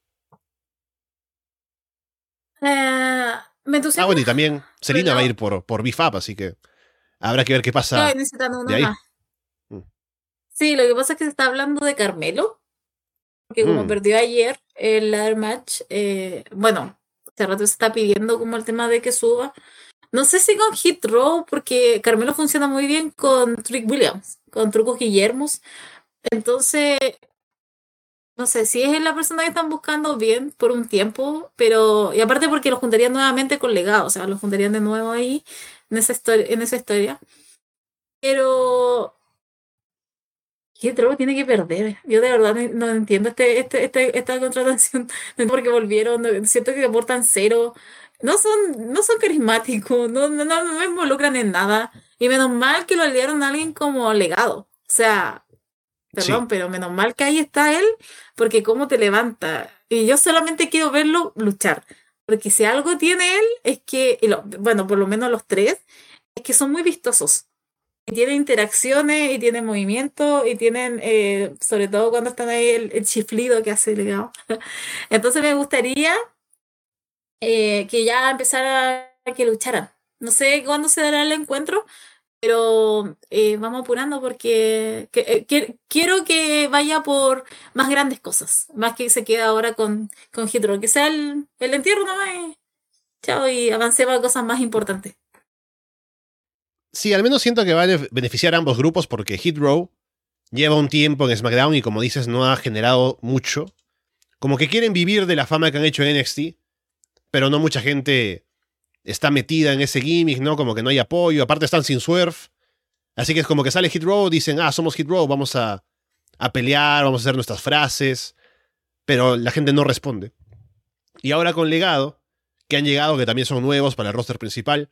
Eh, me ah, bueno, y también Selina va a ir por, por Bifap, así que habrá que ver qué pasa. De ahí. Mm. Sí, lo que pasa es que se está hablando de Carmelo, que como mm. perdió ayer el ladder match, eh, bueno, hace rato se está pidiendo como el tema de que suba. No sé si con Hit porque Carmelo funciona muy bien con Trick Williams, con Trucos Guillermos. Entonces, no sé si es la persona que están buscando bien por un tiempo, pero. Y aparte porque lo juntarían nuevamente con legado, o sea, lo juntarían de nuevo ahí en esa. En esa historia. Pero. Hit tiene que perder. Yo de verdad no, entiendo este, este, este, esta contratación. Porque volvieron. Siento que aportan cero no son, no son carismáticos, no, no, no me involucran en nada. Y menos mal que lo aliaron a alguien como legado. O sea, perdón, pero menos mal que ahí está él, porque cómo te levanta. Y yo solamente quiero verlo luchar. Porque si algo tiene él, es que, bueno, por lo menos los tres, es que son muy vistosos. Y tienen interacciones, y tienen movimiento, y tienen, eh, sobre todo cuando están ahí, el, el chiflido que hace legado. Entonces me gustaría eh, que ya empezara a que lucharan. No sé cuándo se dará el encuentro, pero eh, vamos apurando porque eh, quiero que vaya por más grandes cosas, más que se quede ahora con, con que sea el, el entierro nomás. chao, y avancemos a cosas más importantes. Sí, al menos siento que va a beneficiar a ambos grupos porque Hit Row lleva un tiempo en SmackDown y como dices no ha generado mucho. Como que quieren vivir de la fama que han hecho en NXT pero no mucha gente está metida en ese gimmick, ¿no? Como que no hay apoyo, aparte están sin surf. Así que es como que sale Hit Row, dicen, ah, somos Hit Row, vamos a, a pelear, vamos a hacer nuestras frases, pero la gente no responde. Y ahora con Legado, que han llegado, que también son nuevos para el roster principal,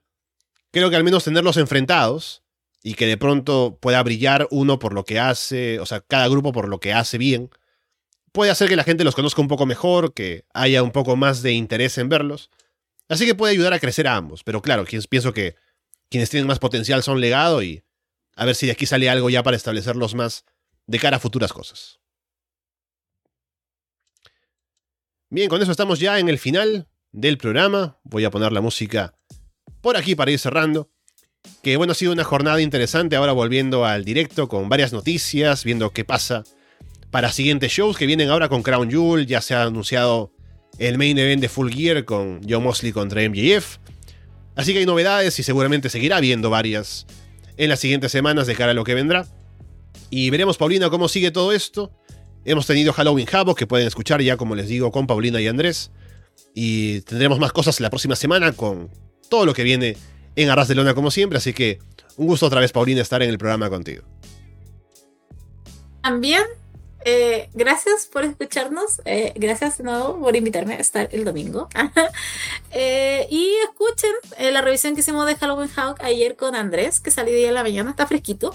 creo que al menos tenerlos enfrentados y que de pronto pueda brillar uno por lo que hace, o sea, cada grupo por lo que hace bien, puede hacer que la gente los conozca un poco mejor, que haya un poco más de interés en verlos. Así que puede ayudar a crecer a ambos. Pero claro, pienso que quienes tienen más potencial son legado y a ver si de aquí sale algo ya para establecerlos más de cara a futuras cosas. Bien, con eso estamos ya en el final del programa. Voy a poner la música por aquí para ir cerrando. Que bueno, ha sido una jornada interesante ahora volviendo al directo con varias noticias, viendo qué pasa para siguientes shows que vienen ahora con Crown Jewel. Ya se ha anunciado el main event de Full Gear con Joe Mosley contra MJF. Así que hay novedades y seguramente seguirá habiendo varias en las siguientes semanas de cara a lo que vendrá. Y veremos, Paulina, cómo sigue todo esto. Hemos tenido Halloween Havoc, que pueden escuchar ya, como les digo, con Paulina y Andrés. Y tendremos más cosas la próxima semana con todo lo que viene en Arras de Lona, como siempre. Así que un gusto otra vez, Paulina, estar en el programa contigo. También eh, gracias por escucharnos. Eh, gracias de nuevo por invitarme a estar el domingo. Eh, y escuchen la revisión que hicimos de Halloween Hawk ayer con Andrés, que salí de la mañana, está fresquito.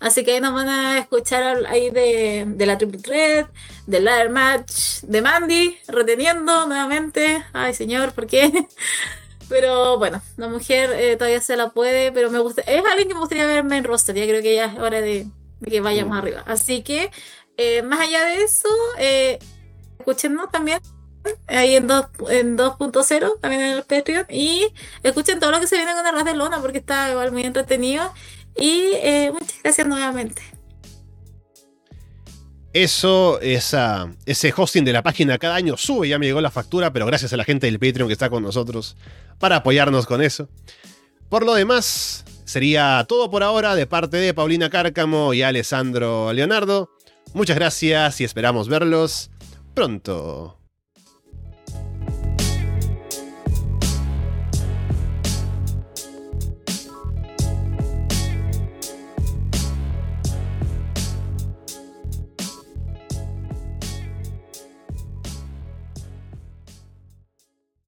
Así que ahí nos van a escuchar ahí de, de la Triple Red, del Ladder Match, de Mandy, reteniendo nuevamente. Ay, señor, ¿por qué? Pero bueno, la mujer eh, todavía se la puede, pero me gusta, es alguien que me gustaría verme en roster, ya creo que ya es hora de, que vaya más mm. arriba. Así que, eh, más allá de eso, eh, también ahí en 2.0, en también en el Patreon, y escuchen todo lo que se viene con el de Lona, porque está igual muy entretenido. Y eh, muchas gracias nuevamente. Eso, esa, ese hosting de la página cada año sube, ya me llegó la factura, pero gracias a la gente del Patreon que está con nosotros para apoyarnos con eso. Por lo demás, sería todo por ahora de parte de Paulina Cárcamo y Alessandro Leonardo. Muchas gracias y esperamos verlos pronto.